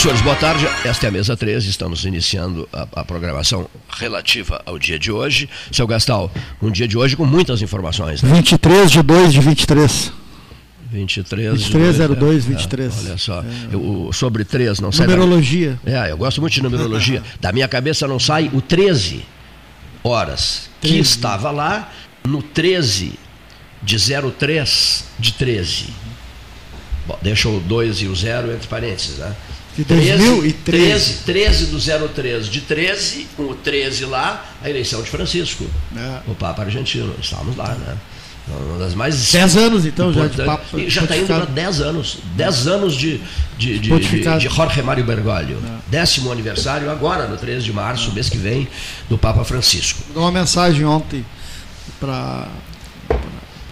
Senhores, boa tarde. Esta é a mesa 13. Estamos iniciando a, a, programação relativa ao dia de hoje. Seu Gastal, um dia de hoje com muitas informações. Né? 23 de 2 de 23. 23, 23 02 23. É, olha só, é. eu, sobre 3 não sai. Numerologia. Da... É, eu gosto muito de numerologia. da minha cabeça não sai o 13 horas 13. que estava lá no 13 de 03 de 13. Bom, deixa o 2 e o 0 entre parênteses, né? De 2013. 13, 13 do 03 de 13, com o 13 lá, a eleição de Francisco, é. o Papa argentino. Estávamos lá, né? Uma das mais. 10 anos, então, já de Papa. E já está indo para 10 anos. 10 anos de, de, de, de, de Jorge Mário Bergoglio. É. Décimo aniversário, agora, no 13 de março, é. mês que vem, do Papa Francisco. Mandou uma mensagem ontem para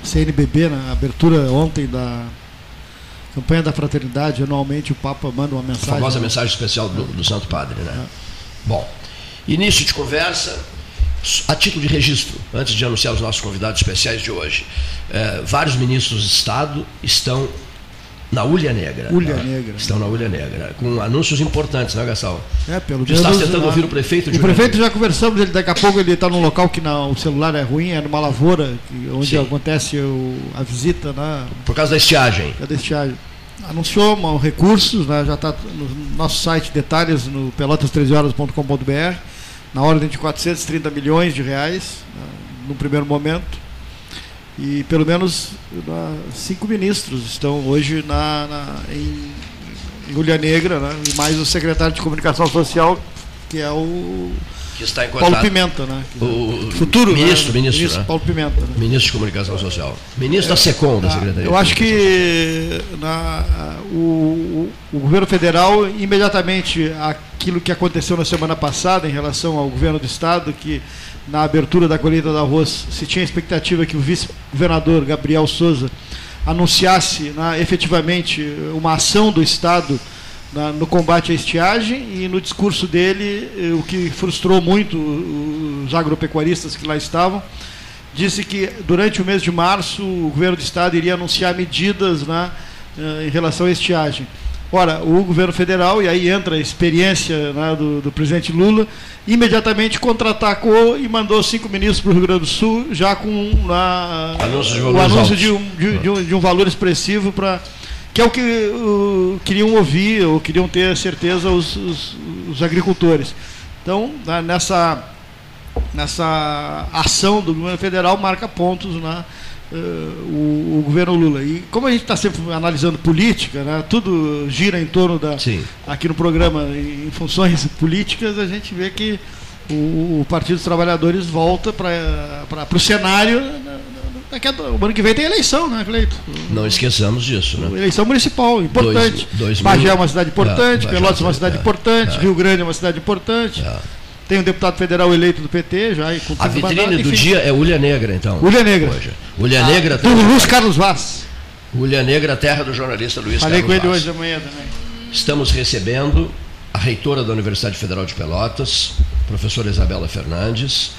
CNBB, na abertura ontem da campanha da fraternidade, anualmente o Papa manda uma mensagem. A famosa mensagem especial do, do Santo Padre, né? É. Bom, início de conversa, a título de registro, antes de anunciar os nossos convidados especiais de hoje, é, vários ministros de Estado estão na Ulha Negra. Ulha né? Negra. Estão na Ulha Negra, com anúncios importantes, né, Gastão? É, pelo menos. Está tentando ouvir o prefeito de O prefeito já conversamos, ele, daqui a pouco ele está num local que não, o celular é ruim, é numa lavoura, onde Sim. acontece o, a visita. Né? Por causa da estiagem. Da estiagem anunciou recursos, né, já está no nosso site detalhes no pelotas13horas.com.br, na ordem de 430 milhões de reais, né, no primeiro momento. E pelo menos cinco ministros estão hoje na, na em, Ulha Negra, né, e mais o secretário de Comunicação Social, que é o que está em contato. Paulo Pimenta, né? O futuro ministro, né? ministro, ministro né? Paulo Pimenta. Né? Ministro de Comunicação Social. Ministro é, da SECOM, da Secretaria. Eu acho que na, o, o, governo federal, imediatamente aquilo que aconteceu na semana passada em relação ao governo do estado, que na abertura da colheita do arroz se tinha expectativa que o vice-governador Gabriel Souza anunciasse né, efetivamente uma ação do estado na, no combate à estiagem e no discurso dele, eh, o que frustrou muito os agropecuaristas que lá estavam, disse que durante o mês de março o governo do estado iria anunciar medidas né, eh, em relação à estiagem. Ora, o governo federal, e aí entra a experiência né, do, do, presidente Lula, imediatamente contra-atacou e mandou cinco ministros para o Rio Grande do Sul, já com na, o anúncio de um, de, de, um, de um valor expressivo para que é o que uh, queriam ouvir ou queriam ter certeza os, os, os agricultores. Então, nessa, nessa ação do governo federal, marca pontos né, uh, o, o, governo Lula. E como a gente está sempre analisando política, né, tudo gira em torno da. Sim. aqui no programa, em funções políticas, a gente vê que o, o Partido dos Trabalhadores volta para o cenário né, Daqui a, o ano que vem tem eleição, né, Cleito? Não esqueçamos disso, né? Eleição municipal, importante. Dois, dois Bagé mil... é uma cidade importante, é, Pelotas é uma cidade é, importante, é. Rio Grande é uma cidade importante. É. Tem um deputado federal eleito do PT já. E a vitrine do dia é Ulha Negra, então. Ulha Negra. Hoje. Ulha ah, Negra. Do Luz Carlos Vaz. Ulha Negra, terra do jornalista Luiz Falei Carlos com ele Vaz. hoje de manhã também. Estamos recebendo a reitora da Universidade Federal de Pelotas, professora Isabela Fernandes,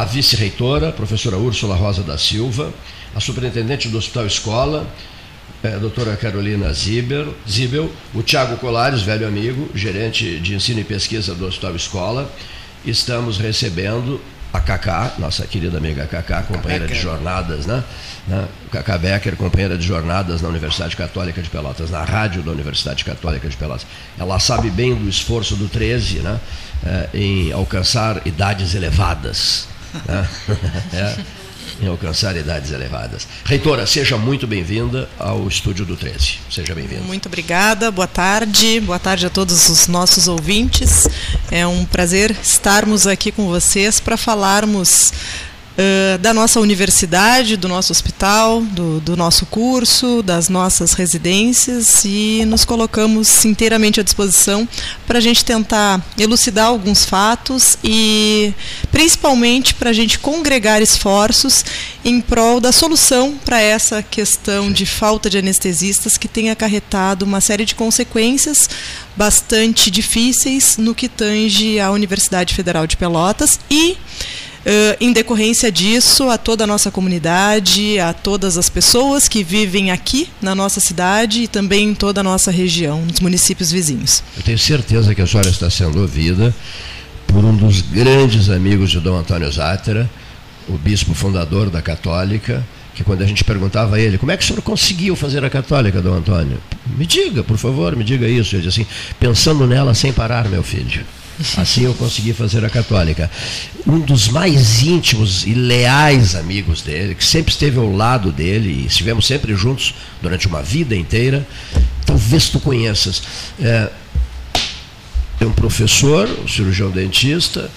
a vice-reitora, professora Úrsula Rosa da Silva, a superintendente do Hospital Escola, é, a doutora Carolina Zibel, Zibel, o Tiago Colares, velho amigo, gerente de ensino e pesquisa do Hospital Escola. Estamos recebendo a Cacá, nossa querida amiga Cacá, companheira de jornadas, né? né? Cacá Becker, companheira de jornadas na Universidade Católica de Pelotas, na rádio da Universidade Católica de Pelotas. Ela sabe bem do esforço do 13 né? É, em alcançar idades elevadas. Né? é em alcançar idades elevadas. Reitora, seja muito bem-vinda ao estúdio do 13. Seja bem-vinda. Muito obrigada, boa tarde, boa tarde a todos os nossos ouvintes. É um prazer estarmos aqui com vocês para falarmos uh, da nossa universidade, do nosso hospital, do, do nosso curso, das nossas residências e nos colocamos inteiramente à disposição para a gente tentar elucidar alguns fatos e principalmente para a gente congregar esforços em prol da solução para essa questão de falta de anestesistas que tem acarretado uma série de consequências bastante difíceis no que tange à Universidade Federal de Pelotas e em decorrência disso, a toda a nossa comunidade, a todas as pessoas que vivem aqui na nossa cidade e também em toda a nossa região, nos municípios vizinhos. Eu tenho certeza que a senhora está sendo ouvida por um dos grandes amigos de Dom Antônio Zátera, o bispo fundador da Católica, que quando a gente perguntava a ele, como é que o senhor conseguiu fazer a Católica, Dom Antônio? Me diga, por favor, me diga isso. Ele disse assim, pensando nela sem parar, meu filho. Assim eu consegui fazer a católica. Um dos mais íntimos e leais amigos dele, que sempre esteve ao lado dele, e estivemos sempre juntos durante uma vida inteira, talvez tu conheças. É, um professor, um cirurgião dentista,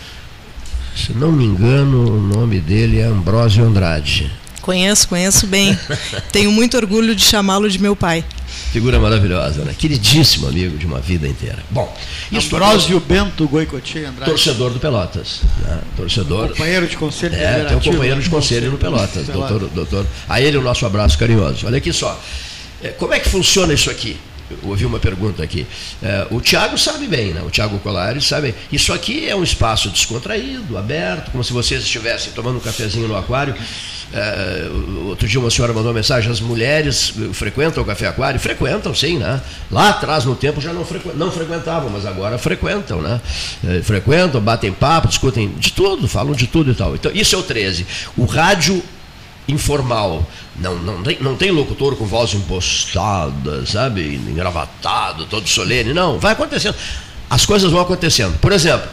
se não me engano, o nome dele é Ambrósio Andrade. Conheço, conheço bem. Tenho muito orgulho de chamá-lo de meu pai. Figura maravilhosa, né? Queridíssimo amigo de uma vida inteira. Bom, Ambrósio Bento Goicoechea Andrade. Torcedor do Pelotas. Né? Torcedor. companheiro de conselho. É, tem um companheiro de conselho no Pelotas. Doutor, doutor. A ele o nosso abraço carinhoso. Olha aqui só. É, como é que funciona isso aqui? ouvi uma pergunta aqui. É, o Tiago sabe bem, né? o Tiago Colares sabe. Isso aqui é um espaço descontraído, aberto, como se vocês estivessem tomando um cafezinho no aquário. É, outro dia uma senhora mandou uma mensagem: as mulheres frequentam o café aquário? Frequentam, sim, né? Lá atrás no tempo já não, frequ... não frequentavam, mas agora frequentam, né? É, frequentam, batem papo, discutem de tudo, falam de tudo e tal. Então, isso é o 13. O rádio informal. Não, não, tem, não tem locutor com voz impostada, sabe? Engravatado, todo solene. Não, vai acontecendo. As coisas vão acontecendo. Por exemplo,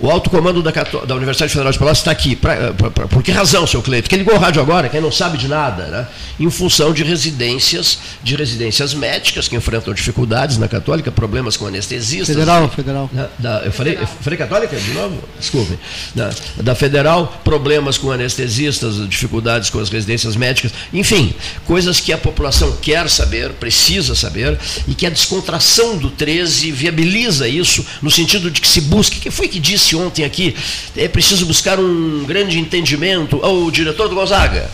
o alto comando da, da Universidade Federal de Pelotas está aqui. Pra, pra, pra, por que razão, seu Cleito? Quem ligou o rádio agora, quem não sabe de nada, né? em função de residências, de residências médicas que enfrentam dificuldades na Católica, problemas com anestesistas. Federal, federal. Da, da, eu, falei, eu falei Católica de novo? Desculpe. Da, da Federal, problemas com anestesistas, dificuldades com as residências médicas. Enfim, coisas que a população quer saber, precisa saber, e que a descontração do 13 viabiliza isso, no sentido de que se busque. Quem foi que disse? Disse ontem aqui, é preciso buscar um grande entendimento. O diretor do Gonzaga.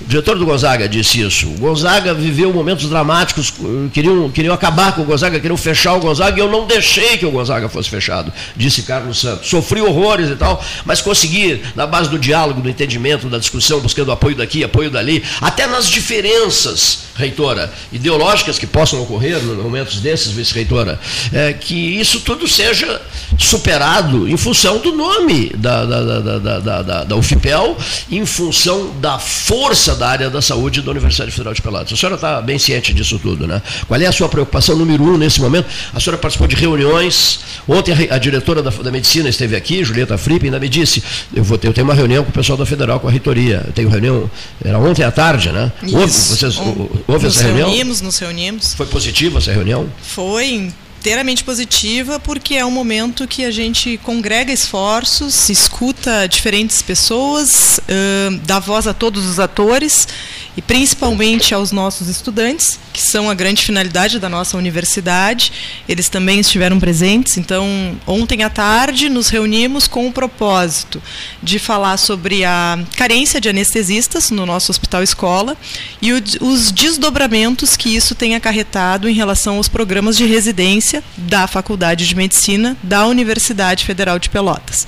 O diretor do Gonzaga disse isso. O Gonzaga viveu momentos dramáticos, queriam, queriam acabar com o Gonzaga, queriam fechar o Gonzaga, e eu não deixei que o Gonzaga fosse fechado, disse Carlos Santos. Sofri horrores e tal, mas consegui, na base do diálogo, do entendimento, da discussão, buscando apoio daqui, apoio dali, até nas diferenças, reitora, ideológicas que possam ocorrer em momentos desses, vice-reitora, é, que isso tudo seja superado em função do nome da, da, da, da, da, da UFPEL, em função da força da área da saúde da Universidade Federal de Pelotas. A senhora está bem ciente disso tudo, né? Qual é a sua preocupação número um nesse momento? A senhora participou de reuniões. Ontem a, diretora da, da, medicina esteve aqui, Julieta Fripp, ainda me disse: eu, vou ter, eu tenho uma reunião com o pessoal da Federal, com a reitoria. Eu tenho reunião, era ontem à tarde, né? Isso. Houve, vocês, houve essa reunião? Nos reunimos, nos reunimos. Foi positiva essa reunião? Foi inteiramente positiva, porque é um momento que a gente congrega esforços, escuta diferentes pessoas, uh, dá voz a todos os atores e principalmente aos nossos estudantes, que são a grande finalidade da nossa universidade. Eles também estiveram presentes. Então, ontem à tarde nos reunimos com o propósito de falar sobre a carência de anestesistas no nosso hospital escola e os desdobramentos que isso tem acarretado em relação aos programas de residência da Faculdade de Medicina da Universidade Federal de Pelotas.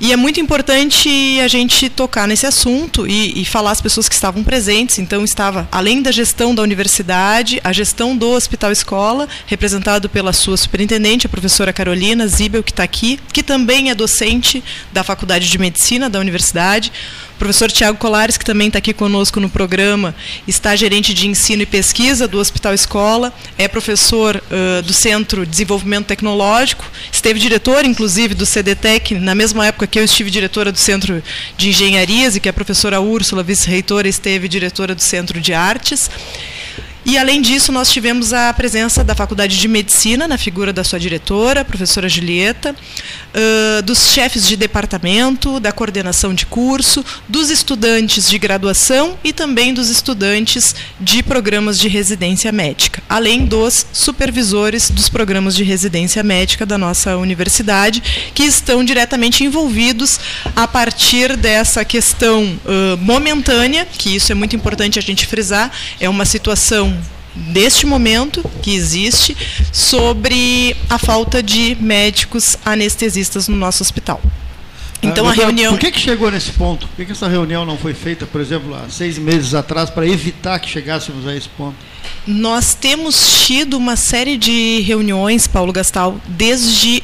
E é muito importante a gente tocar nesse assunto e, e, falar às pessoas que estavam presentes. Então, estava, além da gestão da universidade, a gestão do Hospital Escola, representado pela sua superintendente, a professora Carolina Zibel, que está aqui, que também é docente da Faculdade de Medicina da universidade professor Tiago Colares, que também está aqui conosco no programa, está gerente de ensino e pesquisa do Hospital Escola, é professor uh, do Centro de Desenvolvimento Tecnológico, esteve diretor, inclusive, do CDTEC, na mesma época que eu estive diretora do Centro de Engenharias e que a professora Úrsula, vice-reitora, esteve diretora do Centro de Artes. E, além disso, nós tivemos a presença da Faculdade de Medicina, na figura da sua diretora, professora Julieta, dos chefes de departamento, da coordenação de curso, dos estudantes de graduação e também dos estudantes de programas de residência médica, além dos supervisores dos programas de residência médica da nossa universidade, que estão diretamente envolvidos a partir dessa questão momentânea, que isso é muito importante a gente frisar, é uma situação deste momento que existe sobre a falta de médicos anestesistas no nosso hospital. Então ah, a reunião. Por que, que chegou nesse ponto? Por que, que essa reunião não foi feita, por exemplo, há seis meses atrás, para evitar que chegássemos a esse ponto? Nós temos tido uma série de reuniões, Paulo Gastal, desde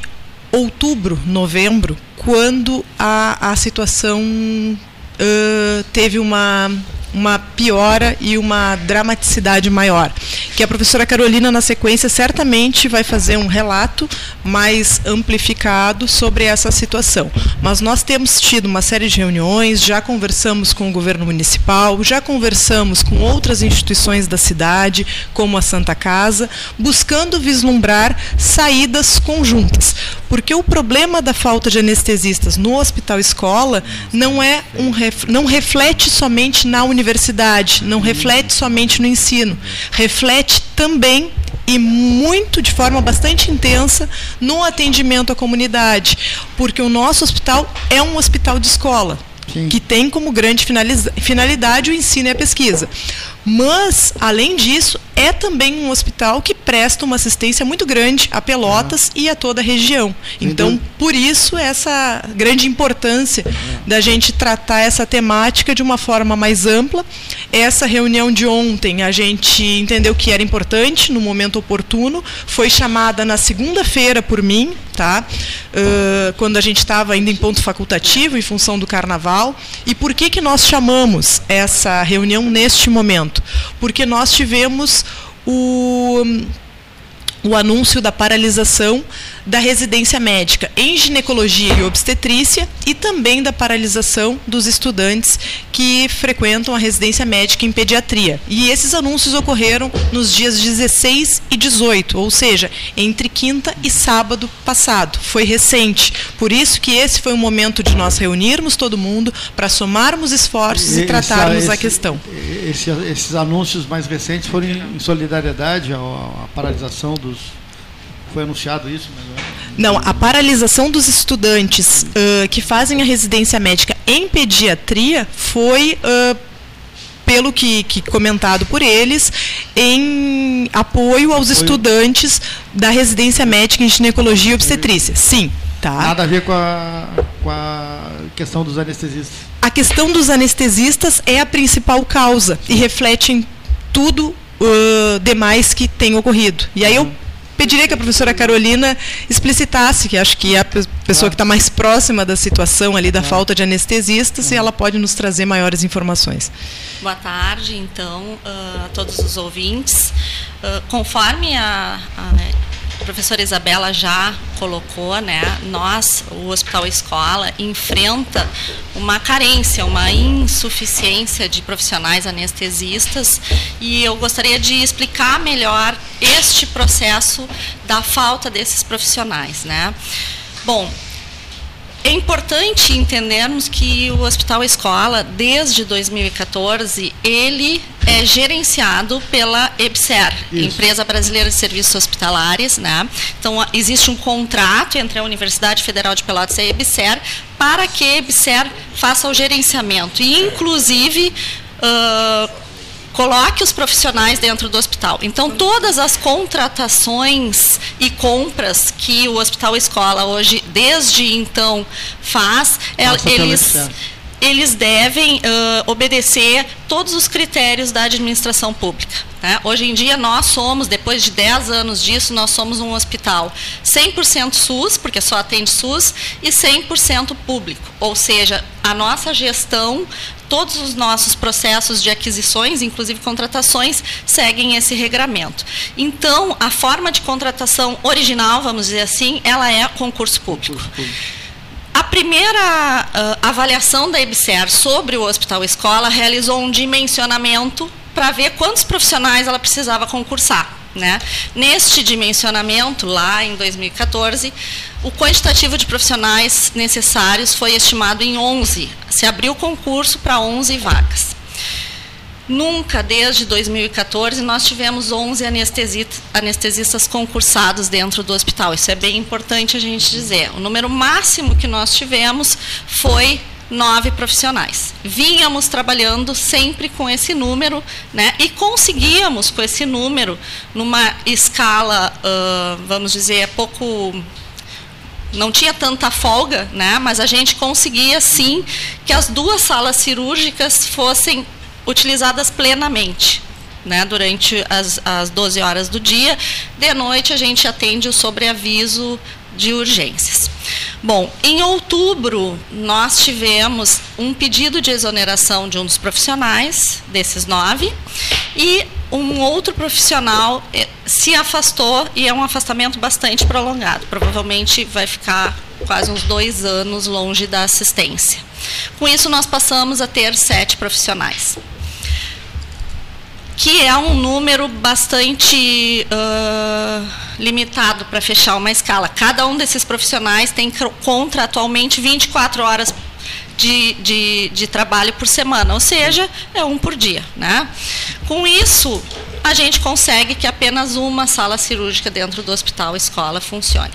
outubro, novembro, quando a, a situação uh, teve uma uma piora e uma dramaticidade maior. Que a professora Carolina, na sequência, certamente vai fazer um relato mais amplificado sobre essa situação. Mas nós temos tido uma série de reuniões, já conversamos com o governo municipal, já conversamos com outras instituições da cidade, como a Santa Casa, buscando vislumbrar saídas conjuntas. Porque o problema da falta de anestesistas no hospital escola não é um não reflete somente na universidade universidade, não reflete somente no ensino, reflete também e muito de forma bastante intensa no atendimento à comunidade, porque o nosso hospital é um hospital de escola. Sim. que tem como grande finalidade o ensino e a pesquisa. Mas, além disso, é também um hospital que presta uma assistência muito grande a Pelotas ah. e a toda a região. Então, por isso, essa grande importância da gente tratar essa temática de uma forma mais ampla. Essa reunião de ontem, a gente entendeu que era importante, no momento oportuno. Foi chamada na segunda-feira por mim, tá? Uh, quando a gente estava ainda em ponto facultativo, em função do carnaval. E por que, que nós chamamos essa reunião neste momento? Porque nós tivemos o, o anúncio da paralisação da residência médica em ginecologia e obstetrícia e também da paralisação dos estudantes que frequentam a residência médica em pediatria. E esses anúncios ocorreram nos dias 16 e 18, ou seja, entre quinta e sábado passado. Foi recente. Por isso que esse foi o momento de nós reunirmos todo mundo para somarmos esforços e, e tratarmos esse, a questão. Esse, esses anúncios mais recentes foram em solidariedade à, à paralisação dos foi anunciado isso? Não, a paralisação dos estudantes uh, que fazem a residência médica em pediatria foi. Uh, pelo que, que, comentado por eles, em apoio aos Foi. estudantes da residência médica em ginecologia e obstetrícia. Sim, tá. Nada a ver com a, com a questão dos anestesistas. A questão dos anestesistas é a principal causa e reflete em tudo uh, demais que tem ocorrido. E aí eu pediria que a professora Carolina explicitasse, que acho que é a pessoa que está mais próxima da situação ali da falta de anestesistas, e ela pode nos trazer maiores informações. Boa tarde, então, a todos os ouvintes. conforme a, a a professora Isabela já colocou, né, nós, o Hospital Escola, enfrenta uma carência, uma insuficiência de profissionais anestesistas e eu gostaria de explicar melhor este processo da falta desses profissionais, né. Bom, é importante entendermos que o Hospital Escola, desde 2014, ele é gerenciado pela EBSER, Isso. Empresa Brasileira de Serviços Hospitalares. Né? Então, existe um contrato entre a Universidade Federal de Pelotas e a EBSER para que a EBSER faça o gerenciamento. E, inclusive, uh, coloque os profissionais dentro do hospital. Então, todas as contratações e compras que o Hospital Escola hoje, desde então, faz, eles eles devem uh, obedecer todos os critérios da administração pública. Né? Hoje em dia, nós somos, depois de 10 anos disso, nós somos um hospital 100% SUS, porque só atende SUS, e 100% público. Ou seja, a nossa gestão todos os nossos processos de aquisições, inclusive contratações, seguem esse regramento. Então, a forma de contratação original, vamos dizer assim, ela é concurso público. Concurso público. A primeira uh, avaliação da EBSER sobre o Hospital Escola realizou um dimensionamento para ver quantos profissionais ela precisava concursar. Né? Neste dimensionamento, lá em 2014, o quantitativo de profissionais necessários foi estimado em 11. Se abriu o concurso para 11 vagas. Nunca, desde 2014, nós tivemos 11 anestesistas concursados dentro do hospital. Isso é bem importante a gente dizer. O número máximo que nós tivemos foi nove profissionais. Vínhamos trabalhando sempre com esse número, né? E conseguíamos com esse número, numa escala, uh, vamos dizer, pouco não tinha tanta folga, né? Mas a gente conseguia sim que as duas salas cirúrgicas fossem utilizadas plenamente. Né, durante as, as 12 horas do dia. De noite, a gente atende o sobreaviso de urgências. Bom, em outubro, nós tivemos um pedido de exoneração de um dos profissionais, desses nove, e um outro profissional eh, se afastou, e é um afastamento bastante prolongado. Provavelmente vai ficar quase uns dois anos longe da assistência. Com isso, nós passamos a ter sete profissionais que é um número bastante uh, limitado para fechar uma escala. Cada um desses profissionais tem contratualmente 24 horas de, de, de, trabalho por semana, ou seja, é um por dia. Né? Com isso, a gente consegue que apenas uma sala cirúrgica dentro do hospital escola funcione.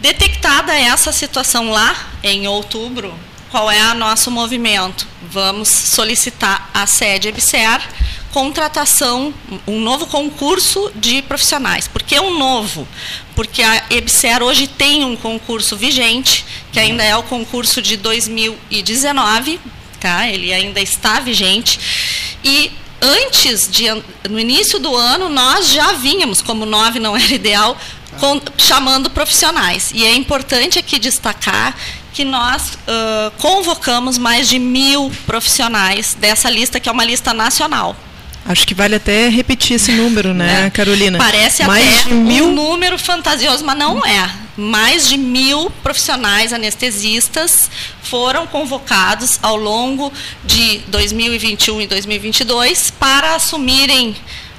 Detectada essa situação lá, em outubro, qual é o nosso movimento? Vamos solicitar a sede EBSER contratação, um novo concurso de profissionais. Por que um novo? Porque a EBSER hoje tem um concurso vigente, que ainda é o concurso de 2019, tá? ele ainda está vigente, e antes, de, no início do ano, nós já vínhamos, como nove não era ideal, com, chamando profissionais. E é importante aqui destacar que nós uh, convocamos mais de mil profissionais dessa lista, que é uma lista nacional. Acho que vale até repetir esse número, né, é. Carolina? Parece Mais até de mil... um número fantasioso, mas não é. Mais de mil profissionais anestesistas foram convocados ao longo de 2021 e 2022 para assumirem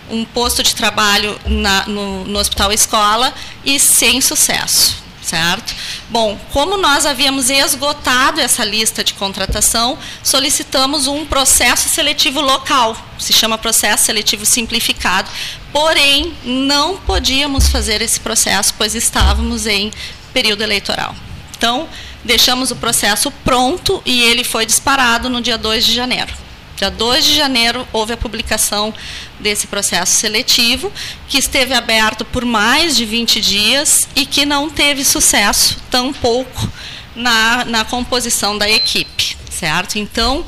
um posto de trabalho na, no, no Hospital Escola e sem sucesso certo? Bom, como nós havíamos esgotado essa lista de contratação, solicitamos um processo seletivo local, se chama processo seletivo simplificado, porém não podíamos fazer esse processo, pois estávamos em período eleitoral. Então, deixamos o processo pronto e ele foi disparado no dia 2 de janeiro. Dia 2 de janeiro houve a publicação desse processo seletivo, que esteve aberto por mais de 20 dias e que não teve sucesso, tampouco, na, na composição da equipe, certo? Então,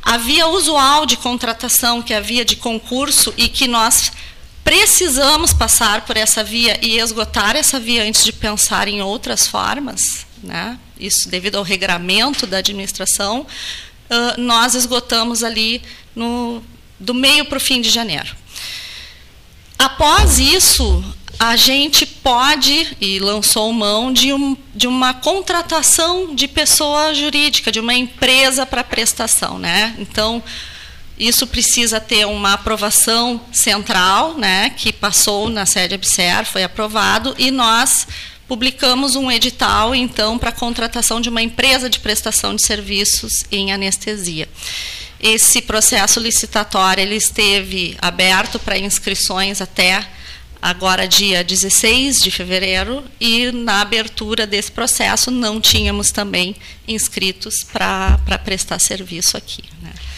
havia usual de contratação, que havia de concurso e que nós precisamos passar por essa via e esgotar essa via antes de pensar em outras formas, né? isso devido ao regramento da administração, uh, nós esgotamos ali no, do meio para o fim de janeiro. Após isso, a gente pode, e lançou mão, de, um, de uma contratação de pessoa jurídica, de uma empresa para prestação. Né? Então, isso precisa ter uma aprovação central, né, que passou na sede ABSER, foi aprovado, e nós publicamos um edital, então, para a contratação de uma empresa de prestação de serviços em anestesia. Esse processo licitatório ele esteve aberto para inscrições até agora dia 16 de fevereiro, e na abertura desse processo não tínhamos também inscritos para prestar serviço aqui.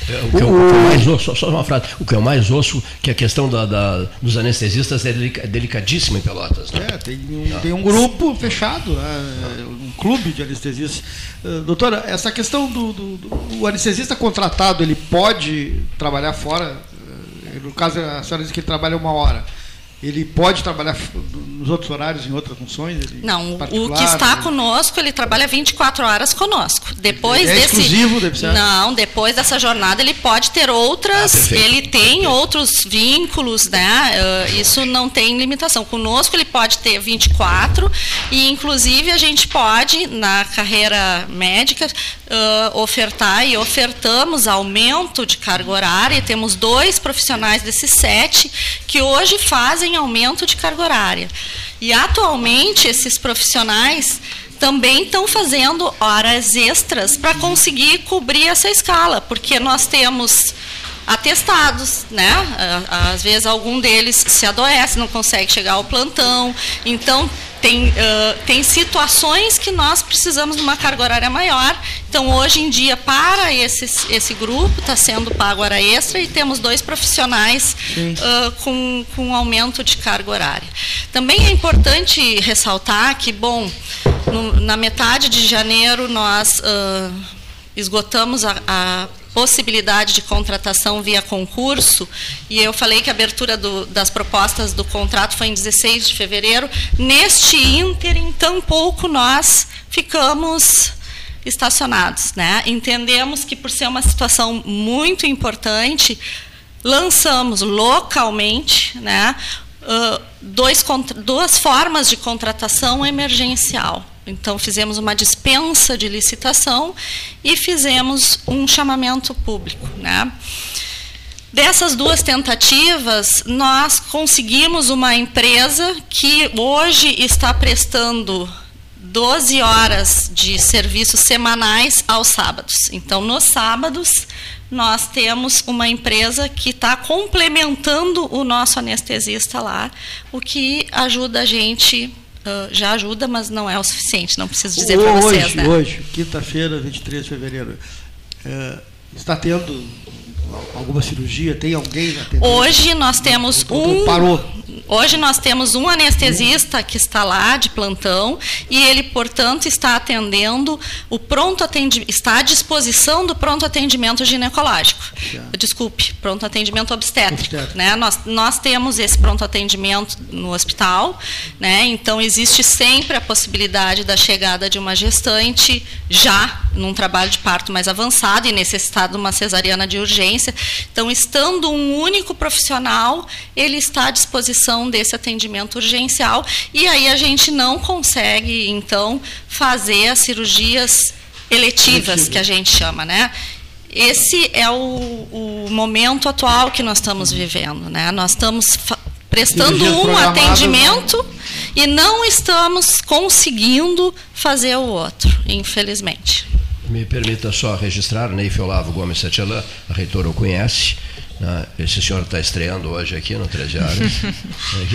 É, o, que eu, o que eu mais ouço, só uma frase, o que eu mais ouço que a questão da, da dos anestesistas é delicadíssima em Pelotas. Né? É, tem um, tem um grupo fechado, né? um clube de anestesistas. Doutora, essa questão do, do, do anestesista contratado, ele pode trabalhar fora? No caso, a senhora diz que ele trabalha uma hora. Ele pode trabalhar nos outros horários, em outras funções? Não, o que está conosco, ele trabalha 24 horas conosco. Depois é desse. Exclusivo, deve ser. Não, depois dessa jornada ele pode ter outras, ah, ele tem outros vínculos, né? Uh, isso não tem limitação. Conosco ele pode ter 24, e inclusive a gente pode, na carreira médica, uh, ofertar e ofertamos aumento de carga horária. Temos dois profissionais desses sete que hoje fazem aumento de carga horária. E atualmente esses profissionais também estão fazendo horas extras para conseguir cobrir essa escala, porque nós temos atestados, né? Às vezes algum deles se adoece, não consegue chegar ao plantão. Então tem, uh, tem situações que nós precisamos de uma carga horária maior. Então hoje em dia para esse, esse grupo está sendo pago hora extra e temos dois profissionais uh, com, com aumento de carga horária. Também é importante ressaltar que, bom, no, na metade de janeiro, nós uh, esgotamos a, a, possibilidade de contratação via concurso, e eu falei que a abertura do, das propostas do contrato foi em 16 de fevereiro. Neste ínterim, tampouco nós ficamos estacionados. Né? Entendemos que, por ser uma situação muito importante, lançamos localmente né, dois, duas formas de contratação emergencial. Então, fizemos uma dispensa de licitação e fizemos um chamamento público. Né? Dessas duas tentativas, nós conseguimos uma empresa que hoje está prestando 12 horas de serviços semanais aos sábados. Então, nos sábados, nós temos uma empresa que está complementando o nosso anestesista lá, o que ajuda a gente, já ajuda, mas não é o suficiente, não preciso dizer para vocês. Hoje, né? hoje quinta-feira, 23 de fevereiro, é, está tendo alguma cirurgia? Tem alguém atendendo? Hoje nós temos um. Parou. Hoje nós temos um anestesista que está lá de plantão e ele, portanto, está atendendo o pronto atendimento, está à disposição do pronto atendimento ginecológico. Desculpe, pronto atendimento obstétrico. obstétrico. Né? Nós, nós temos esse pronto atendimento no hospital, né? então existe sempre a possibilidade da chegada de uma gestante já num trabalho de parto mais avançado e necessitado de uma cesariana de urgência. Então, estando um único profissional, ele está à disposição desse atendimento urgencial e aí a gente não consegue, então, fazer as cirurgias eletivas, que a gente chama, né? Esse é o, o momento atual que nós estamos vivendo, né? Nós estamos prestando um atendimento e não estamos conseguindo fazer o outro, infelizmente. Me permita só registrar, Neif Olavo Gomes Setialã, a reitora o conhece. Né? Esse senhor está estreando hoje aqui no 13 Horas.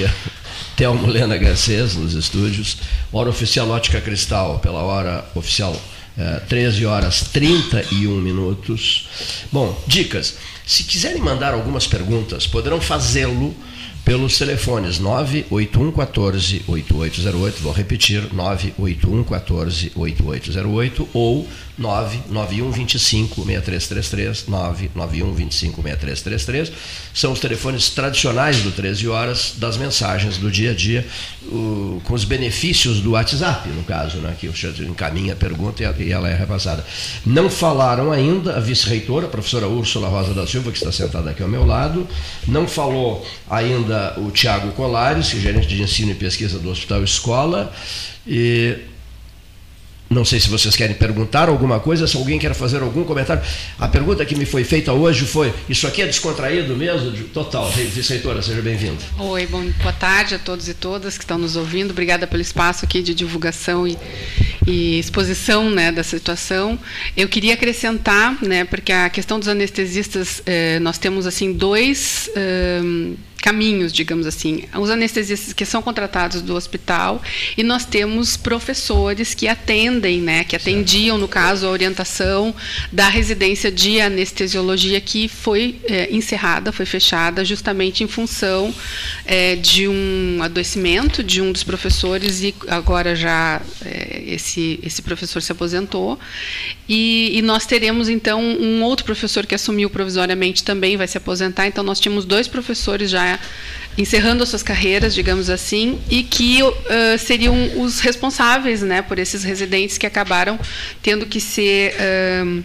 Telmo Lena Garcês, nos estúdios. Hora oficial Ótica Cristal, pela hora oficial é, 13 horas 31 minutos. Bom, dicas. Se quiserem mandar algumas perguntas, poderão fazê-lo pelos telefones 981 14 8808, vou repetir, 981 14 8808 ou 991 25 6333, 991 25 6333. São os telefones tradicionais do 13 horas das mensagens do dia a dia, o, com os benefícios do WhatsApp, no caso, né, que o senhor encaminha a pergunta e ela é repassada. Não falaram ainda a vice-reitora, a professora Úrsula Rosa da Silva, que está sentada aqui ao meu lado, não falou ainda o Tiago Colares, é gerente de ensino e pesquisa do Hospital Escola, e não sei se vocês querem perguntar alguma coisa, se alguém quer fazer algum comentário. A pergunta que me foi feita hoje foi: Isso aqui é descontraído mesmo? Total. Vice-reitora, seja bem-vinda. Oi, bom, boa tarde a todos e todas que estão nos ouvindo. Obrigada pelo espaço aqui de divulgação e, e exposição né, da situação. Eu queria acrescentar, né, porque a questão dos anestesistas, eh, nós temos assim dois. Eh, caminhos, digamos assim. Os anestesistas que são contratados do hospital e nós temos professores que atendem, né, que atendiam, no caso, a orientação da residência de anestesiologia que foi é, encerrada, foi fechada justamente em função é, de um adoecimento de um dos professores e agora já é, esse, esse professor se aposentou. E, e nós teremos, então, um outro professor que assumiu provisoriamente também vai se aposentar. Então, nós tínhamos dois professores já encerrando as suas carreiras, digamos assim, e que uh, seriam os responsáveis né, por esses residentes que acabaram tendo que ser. Uh,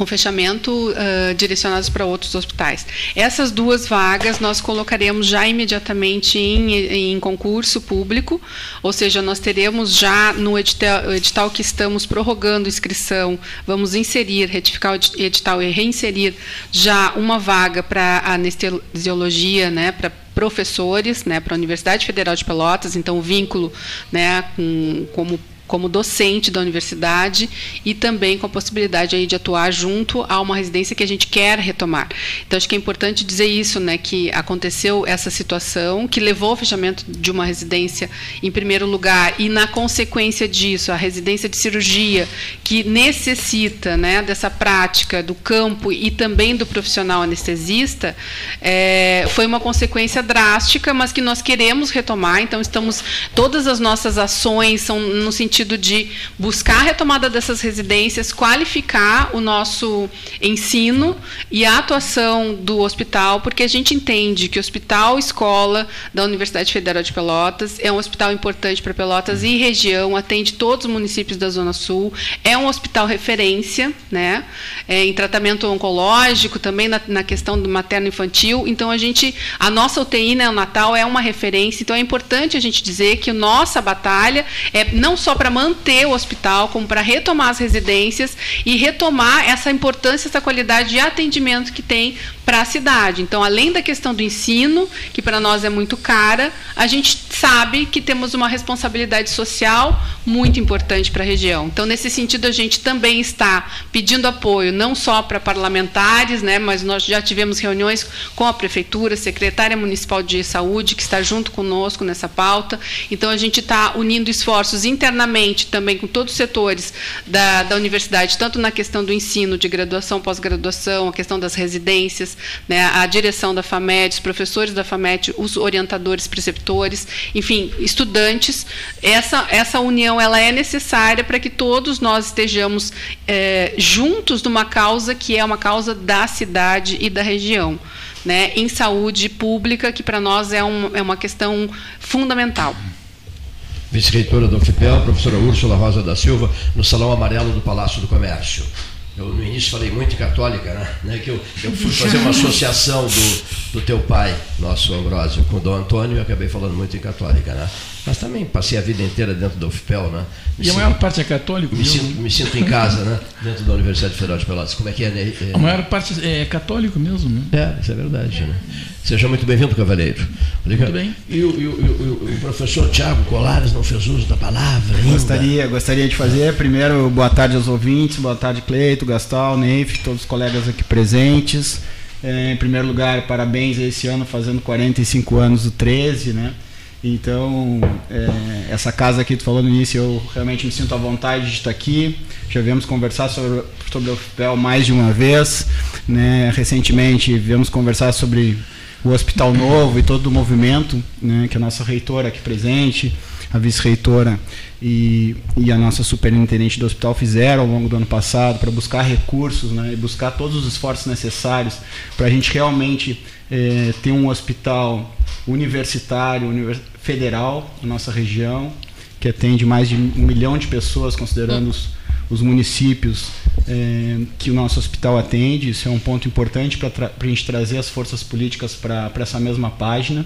com fechamento uh, direcionados para outros hospitais. Essas duas vagas nós colocaremos já imediatamente em, em concurso público, ou seja, nós teremos já no edital, edital, que estamos prorrogando inscrição, vamos inserir, retificar o edital e reinserir já uma vaga para anestesiologia, né, para professores, né, para a Universidade Federal de Pelotas, então o vínculo, né, com, como como docente da universidade e também com a possibilidade aí de atuar junto a uma residência que a gente quer retomar. Então acho que é importante dizer isso, né, que aconteceu essa situação que levou ao fechamento de uma residência em primeiro lugar e na consequência disso a residência de cirurgia que necessita, né, dessa prática do campo e também do profissional anestesista é, foi uma consequência drástica, mas que nós queremos retomar. Então estamos todas as nossas ações são no sentido sentido de buscar a retomada dessas residências, qualificar o nosso ensino e a atuação do hospital, porque a gente entende que o Hospital Escola da Universidade Federal de Pelotas é um hospital importante para Pelotas e região, atende todos os municípios da Zona Sul, é um hospital referência né, é, em tratamento oncológico, também na, na questão do materno-infantil. Então, a gente, a nossa UTI neonatal é uma referência, então é importante a gente dizer que nossa batalha é não só para manter o hospital, como para retomar as residências e retomar essa importância, essa qualidade de atendimento que tem para a cidade. Então, além da questão do ensino, que para nós é muito cara, a gente sabe que temos uma responsabilidade social muito importante para a região. Então, nesse sentido, a gente também está pedindo apoio não só para parlamentares, né, mas nós já tivemos reuniões com a prefeitura, secretária municipal de saúde, que está junto conosco nessa pauta. Então, a gente está unindo esforços internamente também com todos os setores da, da universidade, tanto na questão do ensino, de graduação, pós-graduação, a questão das residências, né, a direção da FAMED, os professores da FAMED, os orientadores, preceptores, enfim, estudantes. Essa, essa união ela é necessária para que todos nós estejamos é, juntos numa causa que é uma causa da cidade e da região. Né, em saúde pública, que para nós é, um, é uma questão fundamental. Vice-reitora do UFPEL, professora Úrsula Rosa da Silva, no Salão Amarelo do Palácio do Comércio. Eu no início falei muito católica, né? né que eu, eu fui fazer uma associação do, do teu pai, nosso Ambrósio, com o Dom Antônio, e acabei falando muito em católica, né? Mas também passei a vida inteira dentro da UFPEL, né? Me e sinto, a maior parte é católico? Me sinto, me sinto, em casa, né? Dentro da Universidade Federal de Pelotas. Como é que é, né? A maior parte é católico mesmo, né? É, isso é verdade, né? Seja muito bem-vindo, Cavalheiro. Obrigado. Muito bem. E o, e, o, e o, professor Tiago Colares não fez uso da palavra ainda? Gostaria, gostaria de fazer. Primeiro, boa tarde aos ouvintes, boa tarde, Cleito, Gastal, Neif, todos os colegas aqui presentes. É, em primeiro lugar, parabéns a esse ano, fazendo 45 anos do 13, né? Então, é, essa casa aqui, tu falou no início, eu realmente me sinto à vontade de estar aqui. Já viemos conversar sobre, sobre o FPEL mais de uma vez. Né? Recentemente, viemos conversar sobre o Hospital Novo e todo o movimento né, que a nossa reitora aqui presente, a vice-reitora e, e, a nossa superintendente do hospital fizeram ao longo do ano passado para buscar recursos né, e buscar todos os esforços necessários para a gente realmente é, ter um hospital universitário, univers federal na nossa região, que atende mais de um milhão de pessoas, considerando os, os municípios é, que o nosso hospital atende. Isso é um ponto importante para a gente trazer as forças políticas para essa mesma página.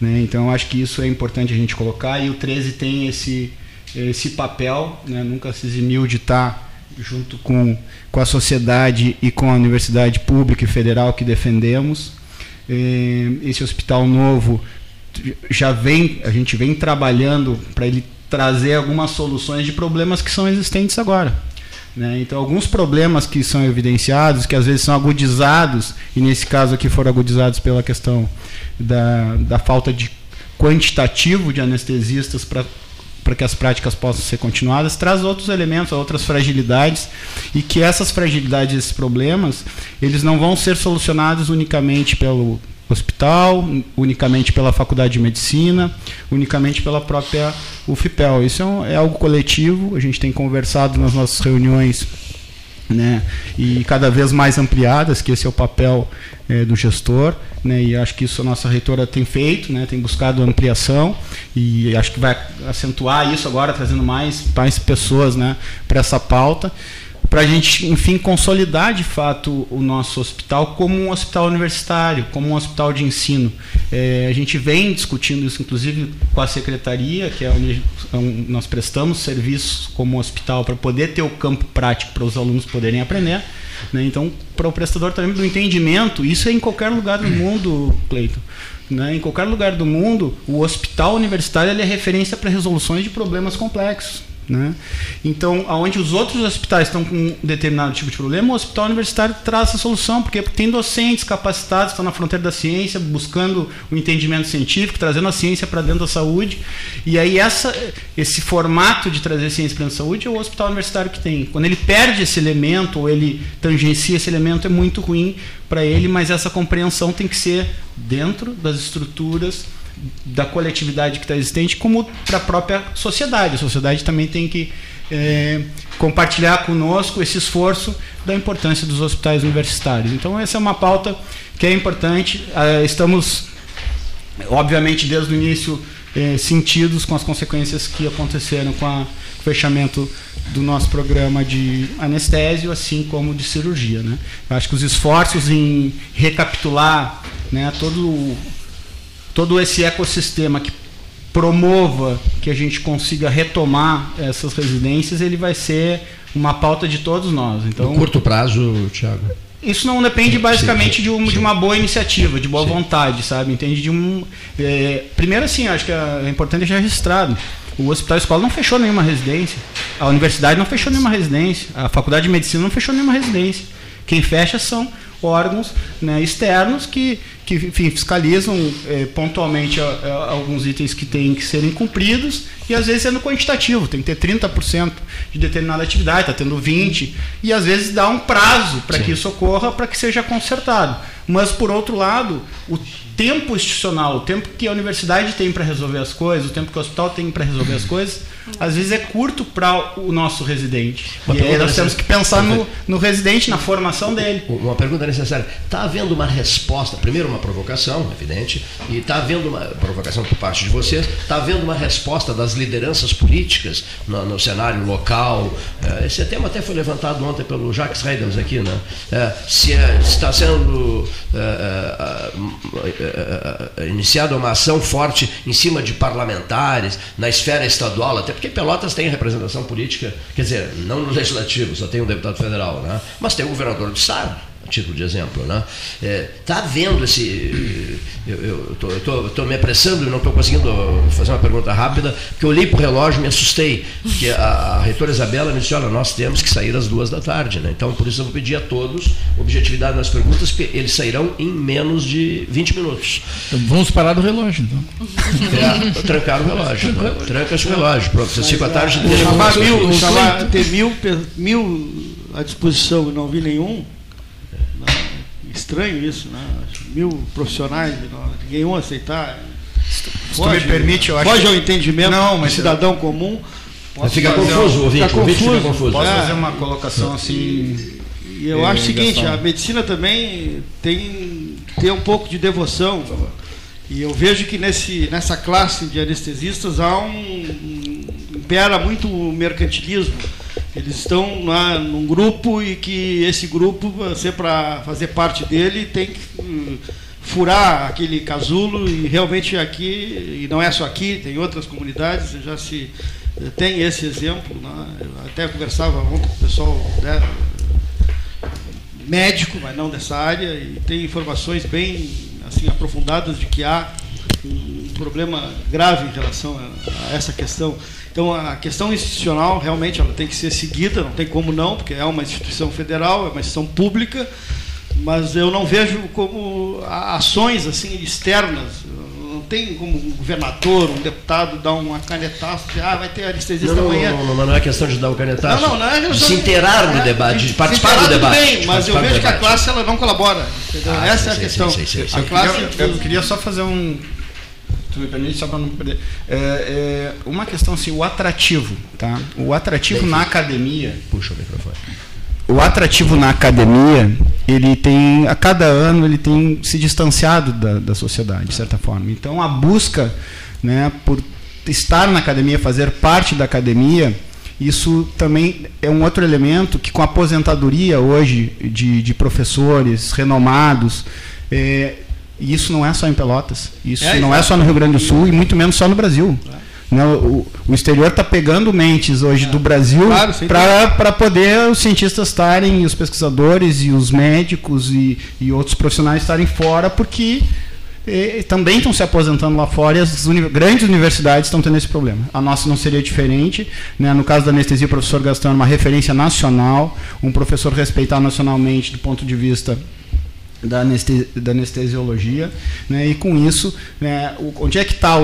Né? Então, acho que isso é importante a gente colocar. E o 13 tem esse, esse papel, né? nunca se eximiu de estar junto com, com a sociedade e com a universidade pública e federal que defendemos. É, esse hospital novo já vem, a gente vem trabalhando para ele trazer algumas soluções de problemas que são existentes agora. Né? Então, alguns problemas que são evidenciados, que às vezes são agudizados, e nesse caso aqui foram agudizados pela questão da, da falta de quantitativo de anestesistas para para que as práticas possam ser continuadas, traz outros elementos, outras fragilidades, e que essas fragilidades, esses problemas, eles não vão ser solucionados unicamente pelo, hospital, unicamente pela Faculdade de Medicina, unicamente pela própria UFPEL. Isso é, um, é algo coletivo, a gente tem conversado nas nossas reuniões né, e cada vez mais ampliadas, que esse é o papel é, do gestor, né, e acho que isso a nossa reitora tem feito, né, tem buscado ampliação, e acho que vai acentuar isso agora, trazendo mais, mais pessoas né, para essa pauta para a gente, enfim, consolidar de fato o nosso hospital como um hospital universitário, como um hospital de ensino. É, a gente vem discutindo isso, inclusive, com a secretaria, que é onde nós prestamos serviços como hospital para poder ter o campo prático para os alunos poderem aprender. Né? Então, para o prestador também do entendimento, isso é em qualquer lugar do mundo, Cleiton. Né? Em qualquer lugar do mundo, o hospital universitário é referência para resoluções de problemas complexos. Né? Então, aonde os outros hospitais estão com um determinado tipo de problema, o hospital universitário traz essa solução, porque tem docentes capacitados, estão na fronteira da ciência, buscando o entendimento científico, trazendo a ciência para dentro da saúde. E aí essa, esse formato de trazer ciência para dentro da saúde é o hospital universitário que tem. Quando ele perde esse elemento, ou ele tangencia esse elemento, é muito ruim para ele, mas essa compreensão tem que ser dentro das estruturas da coletividade que está existente, como para a própria sociedade. A sociedade também tem que é, compartilhar conosco esse esforço da importância dos hospitais universitários. Então, essa é uma pauta que é importante. Ah, estamos, obviamente, desde o início, é, sentidos com as consequências que aconteceram com a, o fechamento do nosso programa de anestésio, assim como de cirurgia. Né? Eu acho que os esforços em recapitular né, todo, todo esse ecossistema que promova que a gente consiga retomar essas residências, ele vai ser uma pauta de todos nós. Então, no curto prazo, Tiago. Isso não depende basicamente sim, sim, de, um, de, uma boa iniciativa, de boa vontade, sabe? Entende? De um, é, primeiro, assim, acho que é importante deixar registrado. O hospital escola não fechou nenhuma residência. A universidade não fechou nenhuma residência. A faculdade de medicina não fechou nenhuma residência. Quem fecha são órgãos né, externos que, que enfim, fiscalizam é, pontualmente a, a, alguns itens que têm que serem cumpridos e às vezes sendo quantitativo, tem que ter 30% de determinada atividade, está tendo 20%, e às vezes dá um prazo para que isso ocorra, para que seja consertado. Mas, por outro lado, o tempo institucional, o tempo que a universidade tem para resolver as coisas, o tempo que o hospital tem para resolver as coisas, às vezes é curto para o nosso residente. Uma e aí nós temos que pensar no, no residente, na formação dele. Uma pergunta necessária. Está havendo uma resposta, primeiro uma provocação, evidente, e está havendo uma provocação por parte de vocês, está havendo uma resposta das lideranças políticas no, no cenário local. É, esse tema até foi levantado ontem pelo Jacques Reidens aqui, né? É, se é, está sendo é, iniciada uma ação forte em cima de parlamentares, na esfera estadual, até porque Pelotas tem representação política, quer dizer, não no legislativo, só tem um deputado federal, né? mas tem o governador do estado título de exemplo. Né? é, tá vendo esse. Eu estou me apressando e não estou conseguindo fazer uma pergunta rápida, porque eu olhei para o relógio e me assustei. Porque a, a reitora Isabela me disse: olha, nós temos que sair às duas da tarde. Né? Então, por isso, eu vou pedir a todos objetividade nas perguntas, porque eles sairão em menos de 20 minutos. Então, vamos parar do relógio, então. É, trancar o relógio. Né? Tranca-se o relógio. Pronto, você fica a tarde. Chamar mil, chamar, ter mil, mil à disposição e não vi nenhum estranho isso, né? Mil profissionais, ninguém um aceitar. Se foge, tu me permite, eu acho foge que... ao entendimento não, mas do cidadão eu... comum. Fica confuso, ouvinte, fica confuso. Fica confuso. Posso é. fazer uma colocação assim? E eu acho o seguinte, a medicina também tem ter um pouco de devoção. E eu vejo que nesse, nessa classe de anestesistas há um impera muito o mercantilismo. Eles estão lá num grupo e que esse grupo, você para fazer parte dele, tem que hum, furar aquele casulo e realmente aqui, e não é só aqui, tem outras comunidades, já se tem esse exemplo. Né? Até conversava ontem com o pessoal né, médico, mas não dessa área, e tem informações bem assim aprofundadas de que há um problema grave em relação a essa questão então a questão institucional realmente ela tem que ser seguida, não tem como não, porque é uma instituição federal, é uma instituição pública, mas eu não vejo como ações assim externas. Não tem como um governador, um deputado dar uma canetaço, dizer, ah, vai ter anestesista não, amanhã. Não, não, não, não é questão de dar um canetaço. Não, não, não é de se inteirar no é, debate, de, participar do debate. Bem, mas eu vejo que a classe ela não colabora. Ah, Essa é a questão. A classe, eu, eu queria só fazer um, tu me permite só para não perder. É, é, uma questão assim, o atrativo, tá? O atrativo na academia. Puxa o microfone. O atrativo na academia, ele tem, a cada ano, ele tem se distanciado da, da sociedade, de certa forma. Então, a busca né, por estar na academia, fazer parte da academia, isso também é um outro elemento que, com a aposentadoria hoje de, de professores renomados, é, e isso não é só em Pelotas. Isso é, não é só no Rio Grande do Sul e muito menos só no Brasil. É. O, o, exterior está pegando mentes hoje é. do Brasil claro, para poder os cientistas estarem, os pesquisadores e os médicos e, e outros profissionais estarem fora, porque e, também estão se aposentando lá fora e as uni grandes universidades estão tendo esse problema. A nossa não seria diferente. Né? No caso da anestesia, o professor Gastão é uma referência nacional, um professor respeitado nacionalmente do ponto de vista da, anestesi da anestesiologia, né, e com isso, né, onde é que está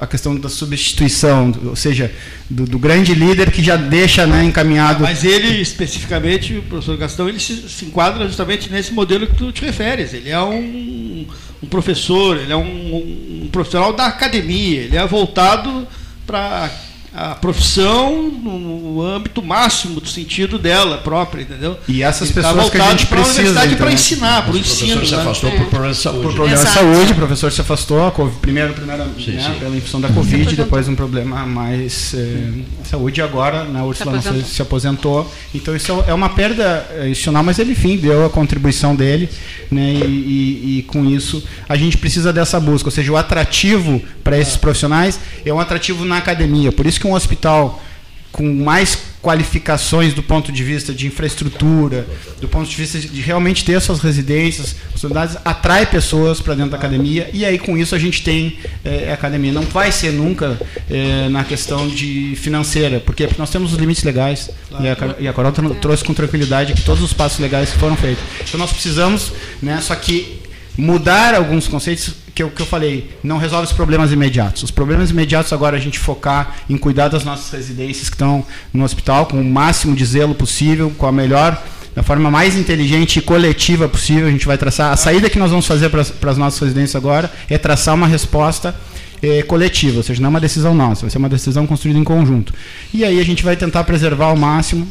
a, questão da substituição, ou seja, do, do, grande líder que já deixa né, encaminhado. Mas ele, especificamente, o professor Gastão, ele se, se enquadra justamente nesse modelo que tu te referes. Ele é um, um professor, ele é um, um profissional da academia, ele é voltado para a profissão no âmbito máximo do sentido dela própria, entendeu? E essas Ele tá pessoas tá que a gente precisa universidade para ensinar, para o ensino. O professor se né? afastou né? por problema de saúde. Por problema Exato. de saúde, o professor se afastou, primeiro, primeiro sim, né, sim. pela infecção da Covid, depois um problema mais eh, saúde, e agora né, a Ursula se aposentou. se aposentou. Então isso é uma perda eh, institucional, mas ele, enfim, deu a contribuição dele, né, e, e, e com isso a gente precisa dessa busca, ou seja, o atrativo para esses profissionais é um atrativo na academia, por isso que um hospital com mais qualificações do ponto de vista de infraestrutura, do ponto de vista de realmente ter suas residências, possibilidades, atrai pessoas para dentro da academia e aí com isso a gente tem é, academia. Não vai ser nunca é, na questão de financeira, porque nós temos os limites legais e, a, e a Carol trouxe com tranquilidade que todos os passos legais que foram feitos. Então nós precisamos, né, só que mudar alguns conceitos que eu, que eu falei, não resolve os problemas imediatos. Os problemas imediatos agora é a gente focar em cuidar das nossas residências que estão no hospital com o máximo de zelo possível, com a melhor, da forma mais inteligente e coletiva possível. A gente vai traçar. A saída que nós vamos fazer para as nossas residências agora é traçar uma resposta eh, coletiva, ou seja, não é uma decisão nossa, vai ser uma decisão construída em conjunto. E aí a gente vai tentar preservar ao máximo